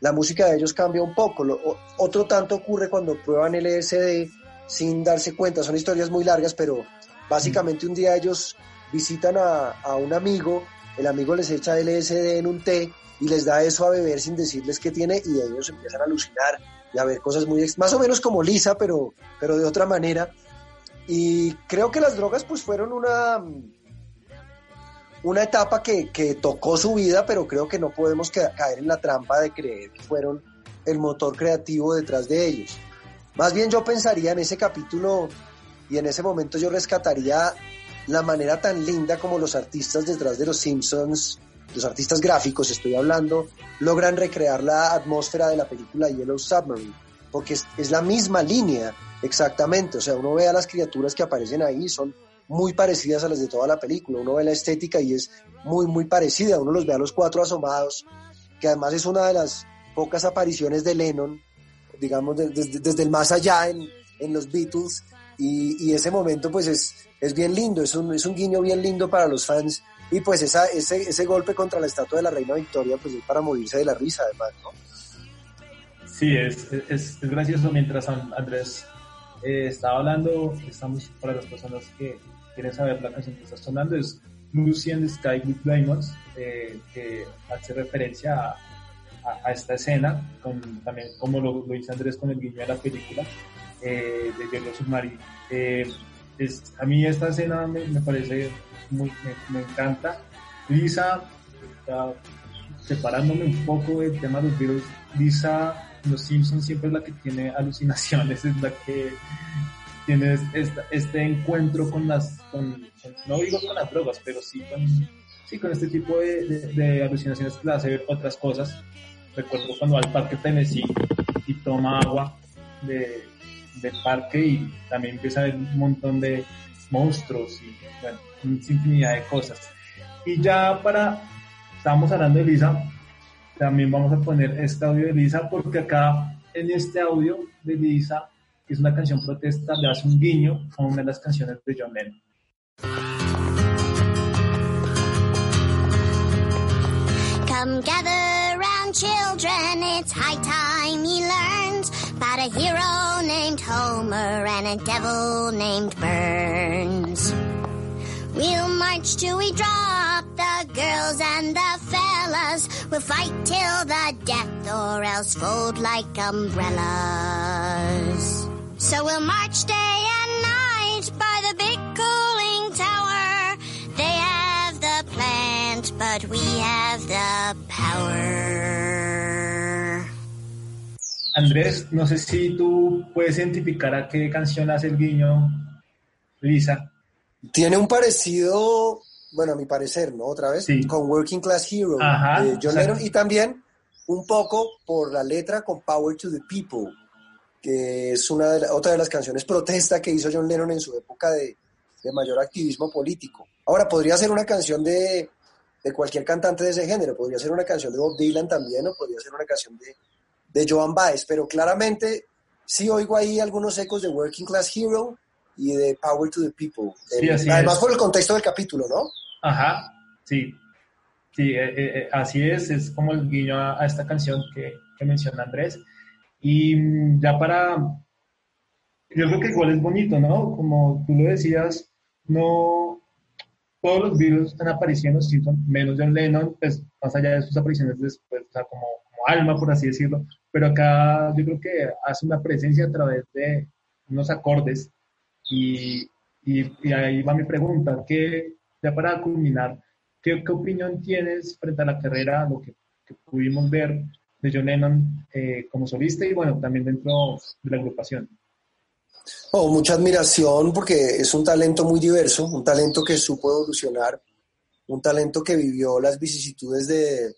la música de ellos cambia un poco. otro tanto ocurre cuando prueban LSD sin darse cuenta. Son historias muy largas, pero básicamente un día ellos visitan a, a un amigo, el amigo les echa LSD en un té y les da eso a beber sin decirles qué tiene y ellos empiezan a alucinar y a ver cosas muy más o menos como Lisa pero pero de otra manera. Y creo que las drogas pues fueron una una etapa que, que tocó su vida pero creo que no podemos caer en la trampa de creer que fueron el motor creativo detrás de ellos. Más bien yo pensaría en ese capítulo y en ese momento yo rescataría la manera tan linda como los artistas detrás de los Simpsons los artistas gráficos, estoy hablando, logran recrear la atmósfera de la película Yellow Submarine, porque es, la misma línea exactamente, o sea, uno ve a las criaturas que aparecen ahí, son muy parecidas a las de toda la película, uno ve la estética y es muy, muy parecida, uno los ve a los cuatro asomados, que además es una de las pocas apariciones de Lennon, digamos, desde el más allá en, los Beatles, y, ese momento pues es, es bien lindo, es un, es un guiño bien lindo para los fans y pues ese, ese golpe contra la estatua de la reina Victoria, pues es para morirse de la risa, además, ¿no? Sí, es, es, gracioso. Mientras Andrés eh, estaba hablando, estamos para las personas que quieren saber la canción que está sonando, es Lucy Sky with Diamonds, eh, que hace referencia a, a, esta escena, también como lo, dice Andrés con el guiño de la película eh, de Yellow Submarine. Es, a mí esta escena me, me parece me, encanta. Lisa, separándome un poco del tema de los virus, Lisa, los Simpsons siempre es la que tiene alucinaciones, es la que tiene este, encuentro con las, no digo con las drogas, pero sí con, sí, con este tipo de, alucinaciones que le hace ver otras cosas. Recuerdo cuando va al parque Tennessee y toma agua de, del parque y también empieza a ver un montón de monstruos y bueno, infinidad de cosas. Y ya para, estamos hablando de Lisa, también vamos a poner este audio de Lisa porque acá en este audio de Lisa, es una canción protesta, le hace un guiño a una de las canciones de John Lennon. Come gather round children, it's high time he learns about a hero named Homer and a devil named Burns. We'll march till we drop the girls and the fellas. We'll fight till the death or else fold like umbrellas. So we'll march day and night by the big cooling tower. They have the plant, but we have the power. Andrés, no sé si tú puedes identificar a qué canción hace el guiño, Lisa. Tiene un parecido, bueno, a mi parecer, ¿no? Otra vez, con Working Class Hero de John Lennon y también un poco por la letra con Power to the People, que es una de otra de las canciones protesta que hizo John Lennon en su época de, mayor activismo político. Ahora, podría ser una canción de, de, cualquier cantante de ese género, podría ser una canción de Bob Dylan también, o podría ser una canción de, de Joan Baez, pero claramente sí oigo ahí algunos ecos de Working Class Hero y de Power to the People. además por el contexto del capítulo, ¿no? Ajá, sí. Sí, eh, eh, eh, así es, es como el guiño a, esta canción que, que, menciona Andrés. Y mm, ya para, yo creo que igual es bonito, ¿no? Como tú lo decías, no, todos los virus están apareciendo, menos John Lennon, pues más allá de sus apariciones después, o sea, como alma, por así decirlo, pero acá yo creo que hace una presencia a través de unos acordes y, y, ahí va mi pregunta, que ya para culminar, ¿qué, ¿qué, opinión tienes frente a la carrera, lo que, pudimos ver de John Lennon eh, como solista y bueno, también dentro de la agrupación? Oh, mucha admiración porque es un talento muy diverso, un talento que supo evolucionar, un talento que vivió las vicisitudes de,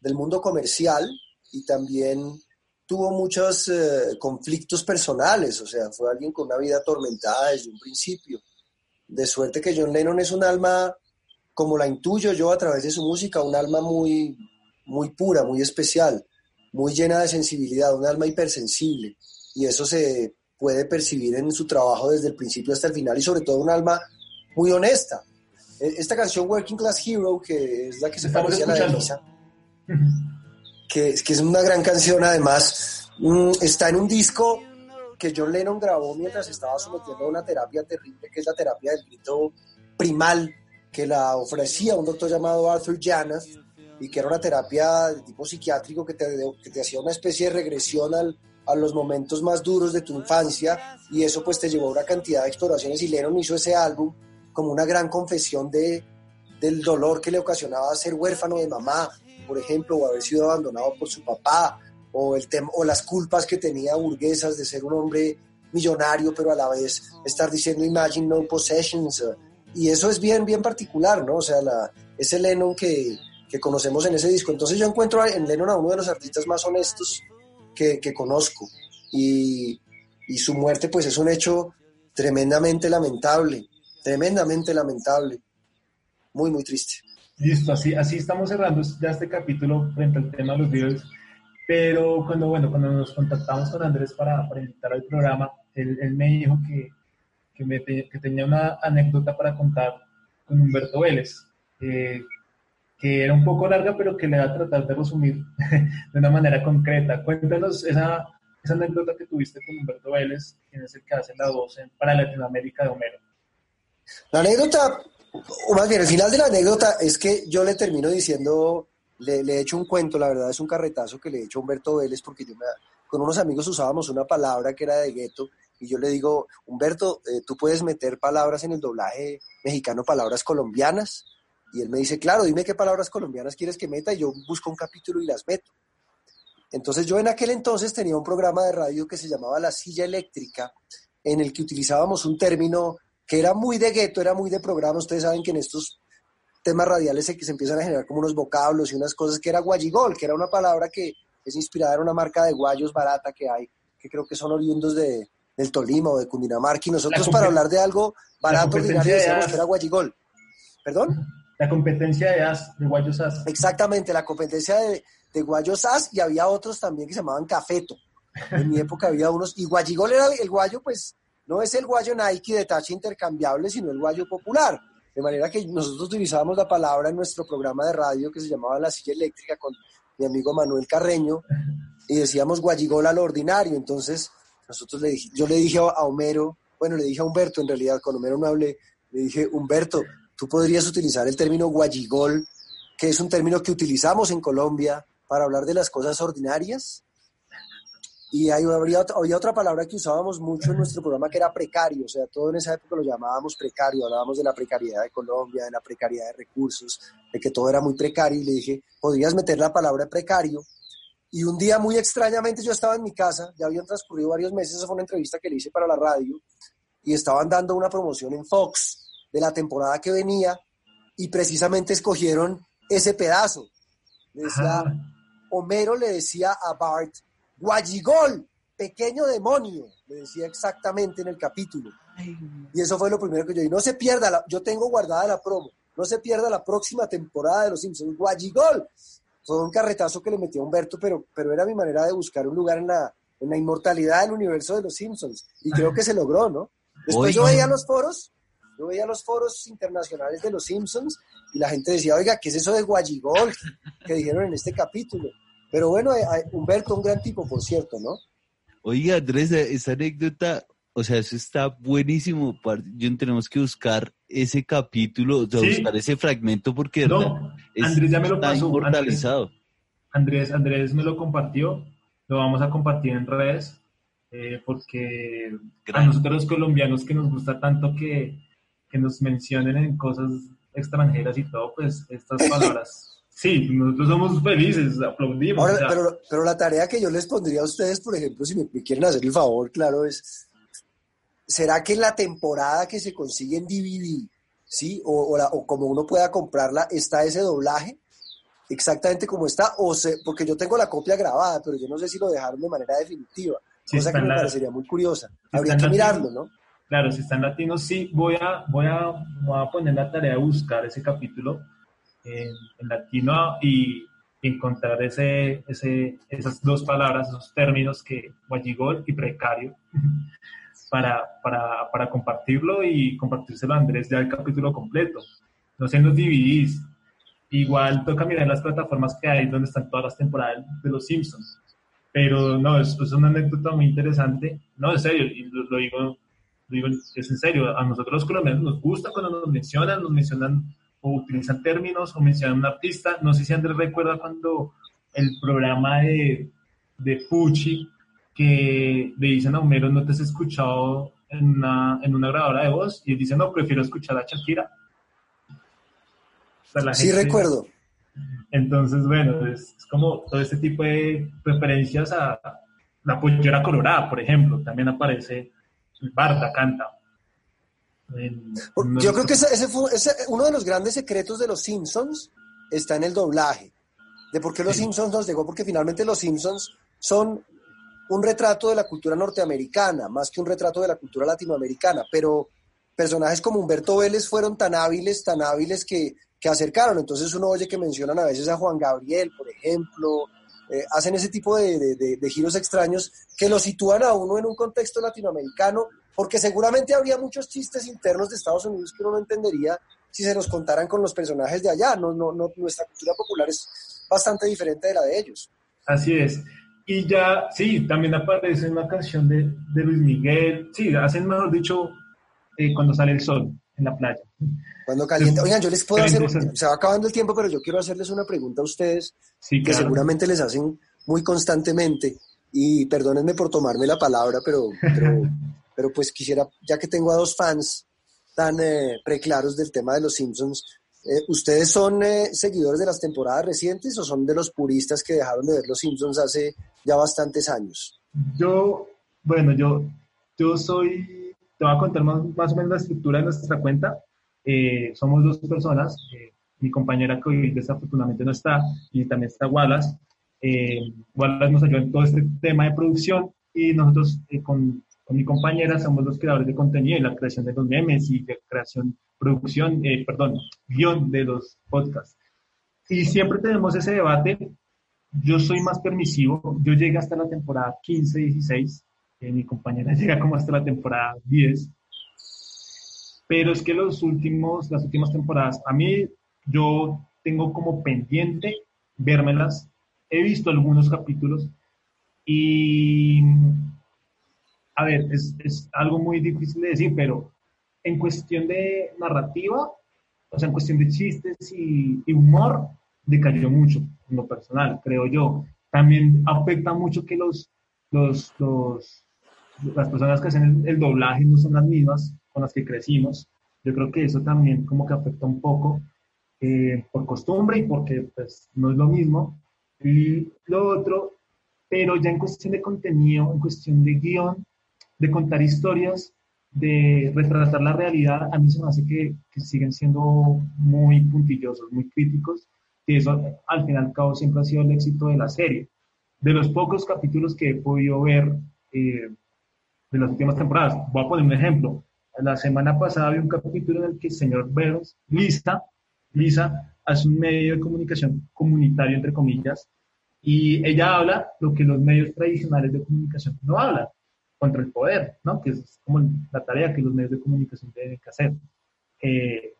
del mundo comercial y también tuvo muchos eh, conflictos personales, o sea, fue alguien con una vida atormentada desde un principio. De suerte que John Lennon es un alma, como la intuyo yo a través de su música, un alma muy, muy pura, muy especial, muy llena de sensibilidad, un alma hipersensible. Y eso se puede percibir en su trabajo desde el principio hasta el final y sobre todo un alma muy honesta. eh, esta canción Working Class Hero, que es la que se Estamos parece a la de. Lisa, que, que es una gran canción además, mm, está en un disco que John Lennon grabó mientras estaba sometiendo a una terapia terrible, que es la terapia del grito primal, que la ofrecía un doctor llamado Arthur Janas, y que era una terapia de tipo psiquiátrico que te, que te hacía una especie de regresión al, a los momentos más duros de tu infancia, y eso pues te llevó a una cantidad de exploraciones, y Lennon hizo ese álbum como una gran confesión de, del dolor que le ocasionaba ser huérfano de mamá, por ejemplo, o haber sido abandonado por su papá, o, el tem- o las culpas que tenía burguesas de ser un hombre millonario, pero a la vez estar diciendo Imagine No Possessions. eh, Y eso es bien, bien particular, ¿no? O sea, la, ese Lennon que, que conocemos en ese disco. Entonces yo encuentro en Lennon a uno de los artistas más honestos que, que conozco. Y, y su muerte, pues, es un hecho tremendamente lamentable, tremendamente lamentable. Muy, muy triste. Listo, así, así estamos cerrando ya este capítulo frente al tema de los Beatles. Pero cuando, bueno, cuando nos contactamos con Andrés para, para invitar al programa, él, él me dijo que, que, me te- que tenía una anécdota para contar con Humberto Vélez, eh, que era un poco larga, pero que le va a tratar de resumir de una manera concreta. Cuéntanos esa, esa anécdota que tuviste con Humberto Vélez, quien es el que hace la voz en- para Latinoamérica de Homero. La anécdota, o más bien el final de la anécdota es que yo le termino diciendo, le, le he hecho un cuento, la verdad es un carretazo que le he hecho a Humberto Vélez porque yo me- con unos amigos usábamos una palabra que era de gueto y yo le digo, Humberto, eh, tú puedes meter palabras en el doblaje mexicano, palabras colombianas. Y él me dice, claro, dime qué palabras colombianas quieres que meta y yo busco un capítulo y las meto. Entonces yo en aquel entonces tenía un programa de radio que se llamaba La Silla Eléctrica, en el que utilizábamos un término que era muy de gueto, era muy de programa. Ustedes saben que en estos temas radiales se, que se empiezan a generar como unos vocablos y unas cosas que era guayigol, que era una palabra que es inspirada en una marca de guayos barata que hay, que creo que son oriundos de, del Tolima o de Cundinamarca. Y nosotros para hablar de algo barato ordinario decíamos que era guayigol. ¿Perdón? La competencia de as, de Guayos As. Exactamente, la competencia de, de Guayos As y había otros también que se llamaban Cafeto. En mi época había unos, y Guayigol era el guayo, pues no es el guayo Nike de tacha intercambiable, sino el guayo popular. De manera que nosotros utilizábamos la palabra en nuestro programa de radio que se llamaba La Silla Eléctrica con mi amigo Manuel Carreño y decíamos Guayigol a lo ordinario. Entonces, nosotros le dije, yo le dije a Homero, bueno, le dije a Humberto en realidad, con Homero no hablé, le dije, Humberto, tú podrías utilizar el término guayigol, que es un término que utilizamos en Colombia para hablar de las cosas ordinarias. Y ahí habría, otra- había otra palabra que usábamos mucho en nuestro programa que era precario, o sea, todo en esa época lo llamábamos precario, hablábamos de la precariedad de Colombia, de la precariedad de recursos, de que todo era muy precario, y le dije, podrías meter la palabra precario. Y un día muy extrañamente yo estaba en mi casa, ya habían transcurrido varios meses, esa fue una entrevista que le hice para la radio, y estaban dando una promoción en Fox de la temporada que venía, y precisamente escogieron ese pedazo. Le decía, Homero le decía a Bart, Guayigol, pequeño demonio, le decía exactamente en el capítulo. Y eso fue lo primero que yo dije, no se pierda, la- yo tengo guardada la promo, no se pierda la próxima temporada de Los Simpsons, Guayigol. Fue un carretazo que le metió a Humberto, pero, pero era mi manera de buscar un lugar en la, en la inmortalidad del universo de Los Simpsons. Y creo que se logró, ¿no? Después yo veía los foros, yo veía los foros internacionales de Los Simpsons y la gente decía, oiga, ¿qué es eso de Guayigol que dijeron en este capítulo? Pero bueno, eh, eh, Humberto, un gran tipo, por cierto, ¿no? Oiga, Andrés, esa anécdota, o sea, eso está buenísimo. Yo tenemos que buscar ese capítulo, o sea, Sí. buscar ese fragmento porque No, verdad, es- Andrés ya me lo está pasó. inmortalizado. Andrés, Andrés me lo compartió, lo vamos a compartir en redes, eh, porque a nosotros los colombianos que nos gusta tanto que, que nos mencionen en cosas extranjeras y todo, pues estas palabras, sí, nosotros somos felices, aplaudimos. Ahora, pero, pero la tarea que yo les pondría a ustedes, por ejemplo, si me, me quieren hacer el favor, claro, es, ¿será que la temporada que se consigue en DVD, ¿sí? O, o, la- o como uno pueda comprarla, está ese doblaje? Exactamente como está, o se, porque yo tengo la copia grabada, pero yo no sé si lo dejaron de manera definitiva, Sí, cosa que me la- parecería muy curiosa. Habría que mirarlo, ¿no? Claro, si está en latino, sí, voy a, voy a, voy a poner la tarea de buscar ese capítulo en, en latino y encontrar ese, ese, esas dos palabras, esos términos que guayigol y precario, para, para, para compartirlo y compartírselo a Andrés ya el capítulo completo. no sé, en los DVDs. Igual toca mirar las plataformas que hay donde están todas las temporadas de Los Simpsons. Pero no, es, es una anécdota muy interesante. No, en serio, y lo, lo digo, lo digo, es en serio. A nosotros los colombianos nos gusta cuando nos mencionan, nos mencionan o utilizan términos o mencionan un artista. No sé si Andrés recuerda cuando el programa de, de Fuchi que le dicen a Homero, no te has escuchado en una, en una grabadora de voz, y él dice, no, prefiero escuchar a Shakira. O sea, la Sí gente- recuerdo. Entonces, bueno, es, es como todo este tipo de referencias a la pollera colorada, por ejemplo, también aparece Barda canta. Yo creo que ese, ese fue ese- uno de los grandes secretos de los Simpsons está en el doblaje. De por qué los Simpsons nos llegó, porque finalmente los Simpsons son un retrato de la cultura norteamericana, más que un retrato de la cultura latinoamericana, pero personajes como Humberto Vélez fueron tan hábiles, tan hábiles que, que acercaron. Entonces uno oye que mencionan a veces a Juan Gabriel, por ejemplo, eh, hacen ese tipo de, giros extraños que lo sitúan a uno en un contexto latinoamericano, porque seguramente habría muchos chistes internos de Estados Unidos que uno no entendería si se los contaran con los personajes de allá. No, no, no, nuestra cultura popular es bastante diferente de la de ellos. Así es. Y ya, sí, también aparece una canción de, de Luis Miguel. Sí, hacen, mejor dicho, eh, cuando sale el sol en la playa. Cuando calienta. Oigan, yo les puedo hacer, se va acabando el tiempo, pero yo quiero hacerles una pregunta a ustedes Sí, que claro. seguramente les hacen muy constantemente. Y perdónenme por tomarme la palabra, pero, pero, pero pues quisiera, ya que tengo a dos fans tan eh, preclaros del tema de los Simpsons, eh, ¿ustedes son eh, seguidores de las temporadas recientes o son de los puristas que dejaron de ver los Simpsons hace ya bastantes años? Yo, bueno, yo, yo soy, te voy a contar más, más o menos la estructura de nuestra cuenta. Eh, somos dos personas, eh, mi compañera que hoy desafortunadamente no está, y también está Wallace. Eh, Wallace nos ayuda en todo este tema de producción y nosotros eh, con, con mi compañera somos los creadores de contenido y la creación de los memes y de creación, producción, eh, perdón, guion de los podcasts. Y siempre tenemos ese debate yo soy más permisivo. Yo llegué hasta la temporada 15, 16. Mi compañera llega como hasta la temporada 10. Pero es que los últimos, las últimas temporadas, a mí yo tengo como pendiente vérmelas. He visto algunos capítulos y, a ver, es, es algo muy difícil de decir, pero en cuestión de narrativa, o sea, en cuestión de chistes y, y humor, decayó mucho en lo personal, creo yo. También afecta mucho que los, los, las personas que hacen el, el doblaje no son las mismas con las que crecimos. Yo creo que eso también como que afecta un poco eh, por costumbre y porque pues no es lo mismo. Y lo otro, pero ya en cuestión de contenido, en cuestión de guion, de contar historias, de retratar la realidad, a mí se me hace que, que siguen siendo muy puntillosos, muy críticos, y eso al fin y al cabo siempre ha sido el éxito de la serie. De los pocos capítulos que he podido ver eh, de las últimas temporadas, voy a poner un ejemplo. La semana pasada vi un capítulo en el que el señor Burns, Lisa, Lisa hace un medio de comunicación comunitario, entre comillas, y ella habla lo que los medios tradicionales de comunicación no hablan, contra el poder, ¿no? Que es como la tarea que los medios de comunicación deben que hacer. Eh,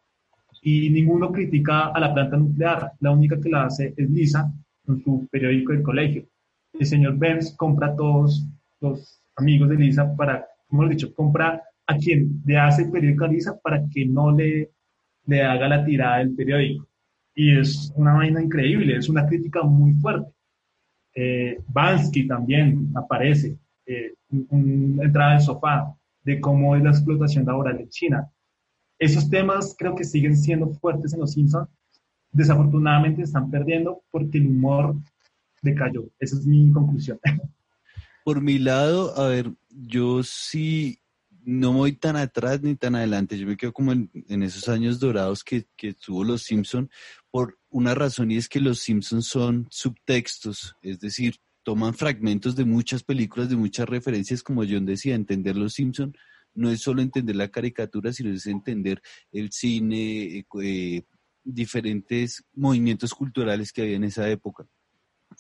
y ninguno critica a la planta nuclear, la única que la hace es Lisa en su periódico del colegio. El señor Burns compra todos los amigos de Lisa para, como he dicho, compra a quien le hace el periódico a Lisa para que no le, le haga la tirada del periódico. Y es una vaina increíble, es una crítica muy fuerte. Eh, Bansky también aparece, eh, entrada del sofá, de cómo es la explotación laboral en China. Esos temas creo que siguen siendo fuertes en los Simpsons. Desafortunadamente están perdiendo porque el humor decayó. Esa es mi conclusión. Por mi lado, a ver, yo sí no voy tan atrás ni tan adelante. Yo me quedo como en, esos años dorados que, que tuvo los Simpson por una razón y es que los Simpsons son subtextos, es decir, toman fragmentos de muchas películas, de muchas referencias, como John decía, entender los Simpson no es solo entender la caricatura, sino es entender el cine, eh, eh, diferentes movimientos culturales que había en esa época.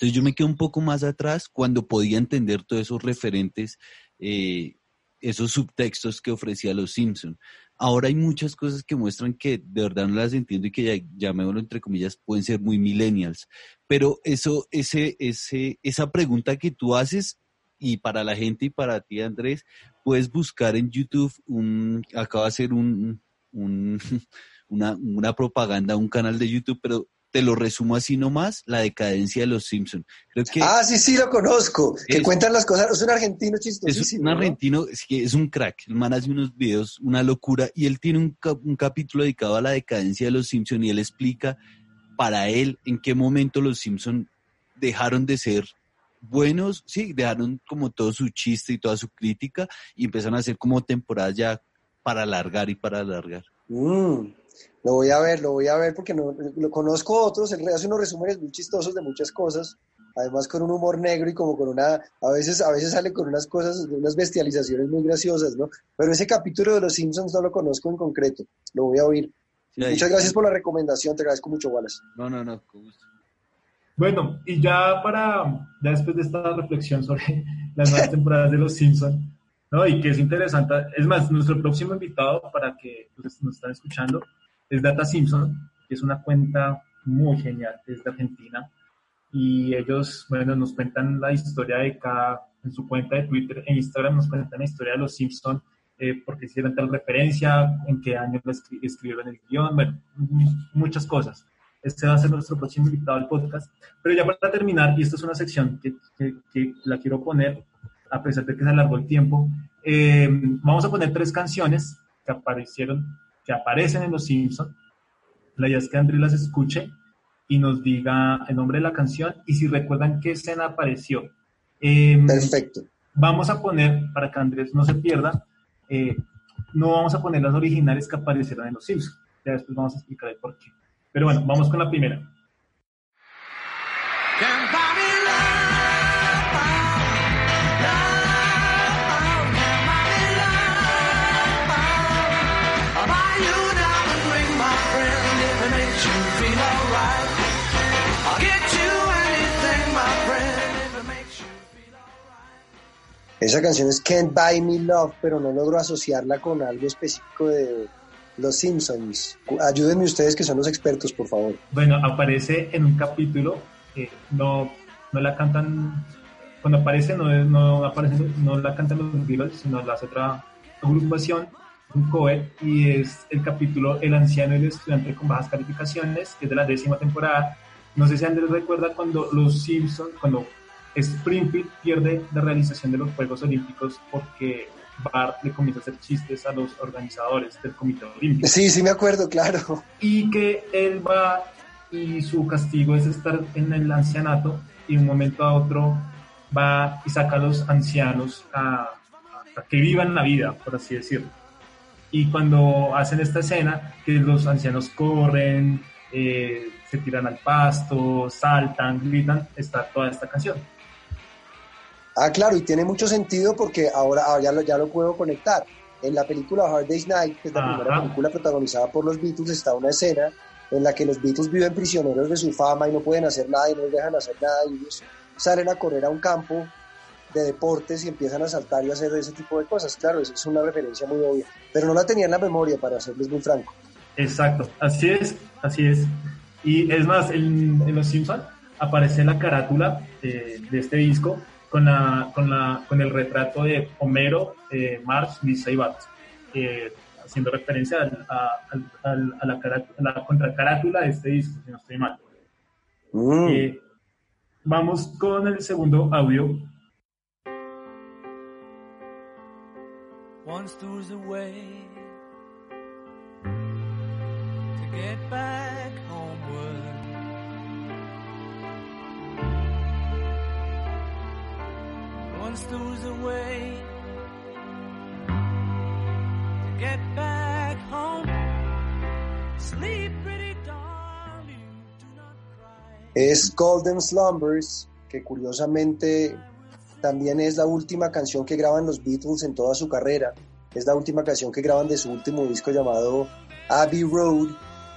Entonces yo me quedo un poco más atrás cuando podía entender todos esos referentes eh, esos subtextos que ofrecía Los Simpson. Ahora hay muchas cosas que muestran que de verdad no las entiendo y que ya, llamémoslo entre comillas, pueden ser muy millennials. Pero eso, ese, ese, esa pregunta que tú haces y para la gente y para ti, Andrés, puedes buscar en YouTube un, acaba de hacer un, un una, una propaganda, un canal de YouTube, pero te lo resumo así nomás, la decadencia de los Simpsons. Creo que ah, sí, sí, lo conozco. que cuentan las cosas. Es un argentino chistosísimo. Es un argentino, es, que es un crack. El man hace unos videos, una locura. Y él tiene un, un capítulo dedicado a la decadencia de los Simpsons y él explica para él en qué momento los Simpsons dejaron de ser buenos, sí, dejaron como todo su chiste y toda su crítica y empezaron a hacer como temporadas ya para alargar y para alargar. Mm. Lo voy a ver, lo voy a ver porque no, lo conozco otros, él hace unos resúmenes muy chistosos de muchas cosas, además con un humor negro y como con una, a veces, a veces sale con unas cosas, unas bestializaciones muy graciosas, ¿no? Pero ese capítulo de Los Simpsons no lo conozco en concreto, lo voy a oír. Muchas gracias por la recomendación, te agradezco mucho, Wallace. No, no, no, Bueno, y ya para, ya después de esta reflexión sobre las nuevas temporadas de Los Simpsons, ¿no? Y que es interesante, es más, nuestro próximo invitado para que pues, nos están escuchando es Data Simpson, que es una cuenta muy genial desde Argentina. Y ellos, bueno, nos cuentan la historia de cada, en su cuenta de Twitter e Instagram, nos cuentan la historia de los Simpson, eh, porque hicieron tal referencia, en qué año escribieron el guion, bueno, muchas cosas. Este va a ser nuestro próximo invitado al podcast. Pero ya para terminar, y esta es una sección que, que, la quiero poner, a pesar de que se alargó el tiempo, eh, vamos a poner tres canciones que aparecieron que aparecen en Los Simpsons. La idea es que Andrés las escuche y nos diga el nombre de la canción y si recuerdan qué escena apareció. Em, Perfecto. Vamos a poner, para que Andrés no se pierda, eh, no vamos a poner las originales que aparecieron en Los Simpsons. Ya después vamos a explicar el por qué. Pero bueno, vamos con la primera. Esa canción es Can't Buy Me Love, pero no logro asociarla con algo específico de Los Simpsons. Ayúdenme ustedes que son los expertos, por favor. Bueno, aparece en un capítulo, no, no la cantan, cuando aparece no, no, aparece, no la cantan los Beatles, sino la hace otra agrupación, un cover, y es el capítulo El anciano y el estudiante con bajas calificaciones, que es de la décima temporada. No sé si Andrés recuerda cuando los Simpsons, cuando Springfield pierde la realización de los Juegos Olímpicos porque Bart le comienza a hacer chistes a los organizadores del Comité Olímpico. Sí, sí me acuerdo, claro. Y que él va y su castigo es estar en el ancianato y de un momento a otro va y saca a los ancianos a, que vivan la vida, por así decirlo. Y cuando hacen esta escena, que los ancianos corren, eh, se tiran al pasto, saltan, gritan, está toda esta canción. Ah, claro, y tiene mucho sentido porque ahora, ya, lo, ya lo puedo conectar. En la película Hard Day's Night, que es la primera película protagonizada por los Beatles, está una escena en la que los Beatles viven prisioneros de su fama y no pueden hacer nada y no les dejan hacer nada y ellos salen a correr a un campo de deportes y empiezan a saltar y a hacer ese tipo de cosas. Claro, eso es una referencia muy obvia, pero no la tenía en la memoria, para serles muy franco. Exacto, así es, así es. Y es más, en, Los Simpsons aparece la carátula de este disco con, la, con, la, con el retrato de Homero, eh, Marx, Lisa y Bart, eh, haciendo referencia a, a, a, la, la, contracarátula de este disco, si no estoy mal. Mm. Eh, vamos con el segundo audio. One away to get back Es Golden Slumbers, que curiosamente también es la última canción que graban los Beatles en toda su carrera. Es la última canción que graban de su último disco llamado Abbey Road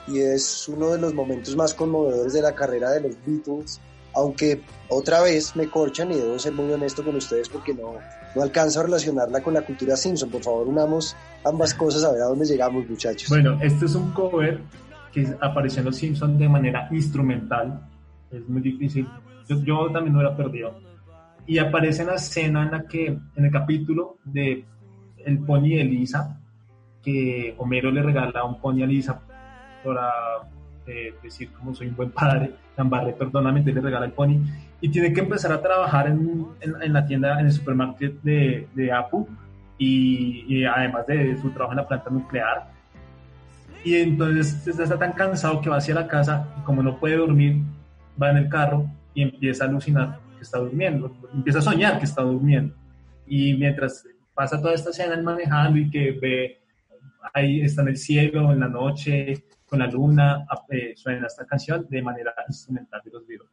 y es uno de los momentos más conmovedores de la carrera de los Beatles aunque otra vez me corchan y debo ser muy honesto con ustedes porque no, no alcanzo a relacionarla con la cultura Simpson. Por favor, unamos ambas cosas a ver a dónde llegamos, muchachos. Bueno, este es un cover que apareció en Los Simpsons de manera instrumental. Es muy difícil. Yo, yo también lo hubiera perdido. Y aparece en la escena en la que, en el capítulo de El Pony de Lisa, que Homero le regala un pony a Lisa para eh, decir como soy un buen padre, Lambarre, perdóname, le regala el pony, y tiene que empezar a trabajar en, en, en la tienda, en el supermercado de, de Apple, y, y, además de su trabajo en la planta nuclear. Y entonces está tan cansado que va hacia la casa, y como no puede dormir, va en el carro y empieza a alucinar que está durmiendo, empieza a soñar que está durmiendo. Y mientras pasa toda esta escena manejando y que ve ahí está en el cielo, en la noche, con la luna, eh, suena esta canción de manera instrumental de los Beatles.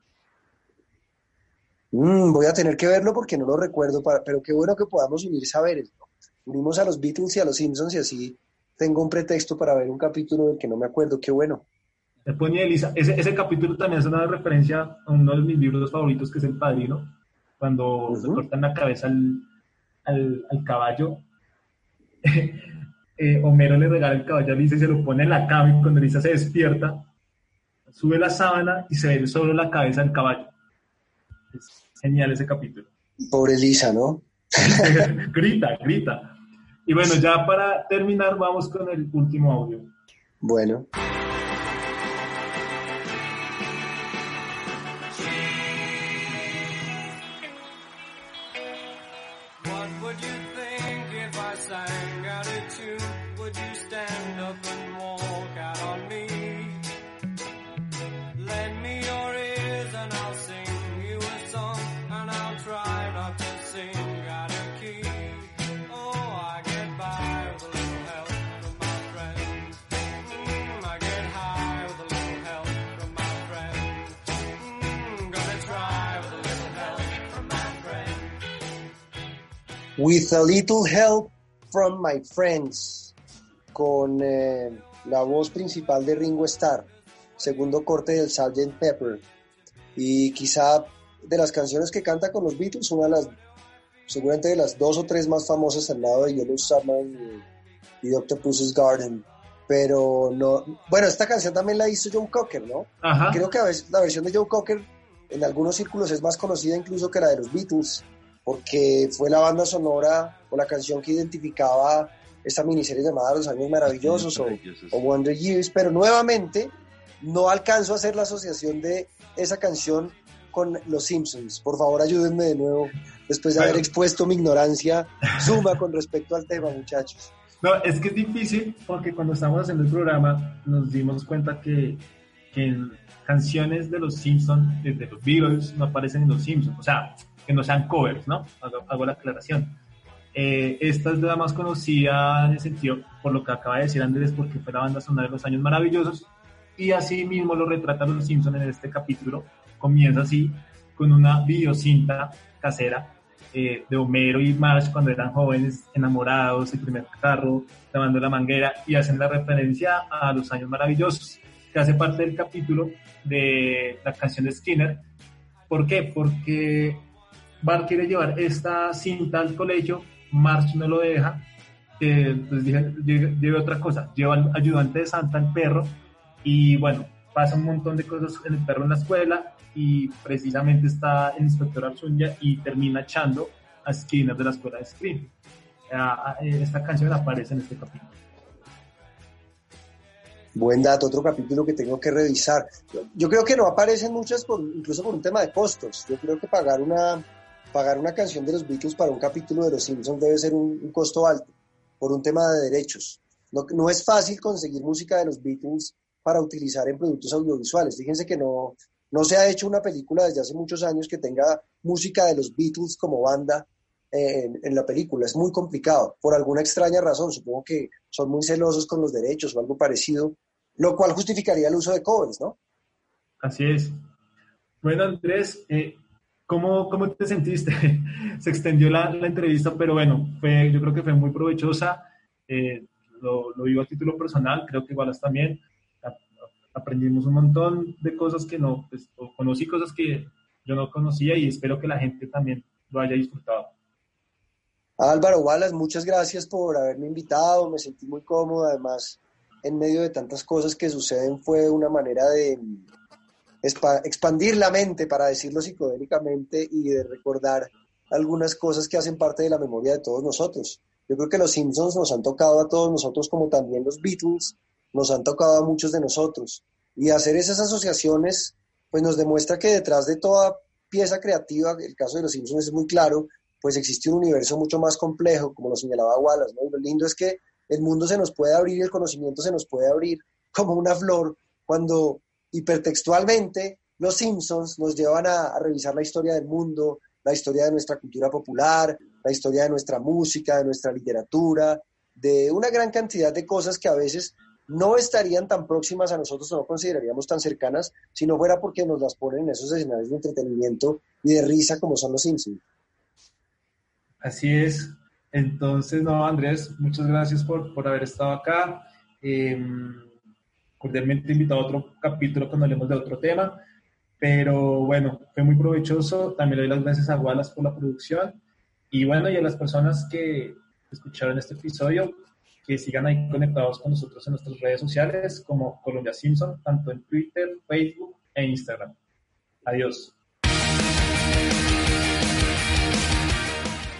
Mm, voy a tener que verlo porque no lo recuerdo, para, pero qué bueno que podamos unir saberes. ¿no? Unimos a los Beatles y a los Simpsons y así tengo un pretexto para ver un capítulo del que no me acuerdo. Qué bueno. El Pony de Elisa, ese, ese capítulo también es una referencia a uno de mis libros favoritos, que es El Padrino, cuando uh -huh. le cortan la cabeza al, al, al caballo. Eh, Homero le regala el caballo a Lisa y se lo pone en la cama y cuando Lisa se despierta, sube la sábana y se ve solo la cabeza del caballo. Es genial ese capítulo. Pobre Lisa, ¿no? grita, grita. Y bueno, ya para terminar vamos con el último audio. Bueno. With a Little Help from My Friends, con eh, la voz principal de Ringo Starr, segundo corte del Sgt. Pepper, y quizá de las canciones que canta con los Beatles, una de las, seguramente de las dos o tres más famosas al lado de Yellow Summer y, y Octopus's Garden. Pero no, bueno, esta canción también la hizo Joe Cocker, ¿no? Ajá. Creo que a veces la versión de Joe Cocker en algunos círculos es más conocida incluso que la de los Beatles porque fue la banda sonora o la canción que identificaba esta miniserie llamada Los Años Maravillosos, o, o, Wonder Years, pero nuevamente no alcanzo a hacer la asociación de esa canción con Los Simpsons. Por favor, ayúdenme de nuevo, después de haber expuesto mi ignorancia suma con respecto al tema, muchachos. No, es que es difícil porque cuando estábamos haciendo el programa nos dimos cuenta que, que canciones de Los Simpsons, de los Beatles, no aparecen en Los Simpsons. O sea, que no sean covers, ¿no? Hago, hago la aclaración. Eh, esta es la más conocida en el sentido, por lo que acaba de decir Andrés, porque fue la banda sonora de los años maravillosos, y así mismo lo retratan los Simpsons en este capítulo. Comienza así, con una videocinta casera eh, de Homero y Marge cuando eran jóvenes, enamorados, el primer carro, lavando la manguera, y hacen la referencia a los años maravillosos, que hace parte del capítulo de la canción de Skinner. ¿Por qué? Porque Bart quiere llevar esta cinta al colegio, Marge no lo deja, eh, pues dije, lleve otra cosa, lleva al ayudante de Santa, el perro, y bueno, pasa un montón de cosas en el perro en la escuela, y precisamente está el inspector Arzuña y termina echando a Skinner de la escuela de Scream. Esta canción aparece en este capítulo. Buen dato, otro capítulo que tengo que revisar. Yo creo que no aparecen muchas, por, incluso por un tema de costos. Yo creo que pagar una, pagar una canción de los Beatles para un capítulo de Los Simpsons debe ser un, un costo alto, por un tema de derechos. No, no, es fácil conseguir música de los Beatles para utilizar en productos audiovisuales. Fíjense que no, no se ha hecho una película desde hace muchos años que tenga música de los Beatles como banda en, en, la película. Es muy complicado, por alguna extraña razón. Supongo que son muy celosos con los derechos o algo parecido, lo cual justificaría el uso de covers, ¿no? Así es. Bueno, Andrés, eh, ¿cómo, ¿cómo, te sentiste? Se extendió la, la, entrevista, pero bueno, fue, yo creo que fue muy provechosa. Eh, lo, lo digo a título personal, creo que igual también aprendimos un montón de cosas que no, pues, conocí cosas que yo no conocía y espero que la gente también lo haya disfrutado. Álvaro Wallace, muchas gracias por haberme invitado, me sentí muy cómodo, además en medio de tantas cosas que suceden fue una manera de expandir la mente, para decirlo psicodélicamente, y de recordar algunas cosas que hacen parte de la memoria de todos nosotros. Yo creo que los Simpsons nos han tocado a todos nosotros, como también los Beatles nos han tocado a muchos de nosotros. Y hacer esas asociaciones, pues nos demuestra que detrás de toda pieza creativa, el caso de los Simpsons es muy claro, pues existe un universo mucho más complejo, como lo señalaba Wallace. ¿no? lo lindo es que el mundo se nos puede abrir y el conocimiento se nos puede abrir como una flor cuando hipertextualmente los Simpsons nos llevan a, revisar la historia del mundo, la historia de nuestra cultura popular, la historia de nuestra música, de nuestra literatura, de una gran cantidad de cosas que a veces no estarían tan próximas a nosotros o no consideraríamos tan cercanas si no fuera porque nos las ponen en esos escenarios de entretenimiento y de risa como son los Simpsons. Así es. Entonces, no, Andrés, muchas gracias por, por haber estado acá. Eh, cordialmente invitado a otro capítulo cuando hablemos de otro tema. Pero bueno, fue muy provechoso. También le doy las gracias a Wallace por la producción. Y bueno, y a las personas que escucharon este episodio, que sigan ahí conectados con nosotros en nuestras redes sociales como Colombia Simpson, tanto en Twitter, Facebook e Instagram. Adiós.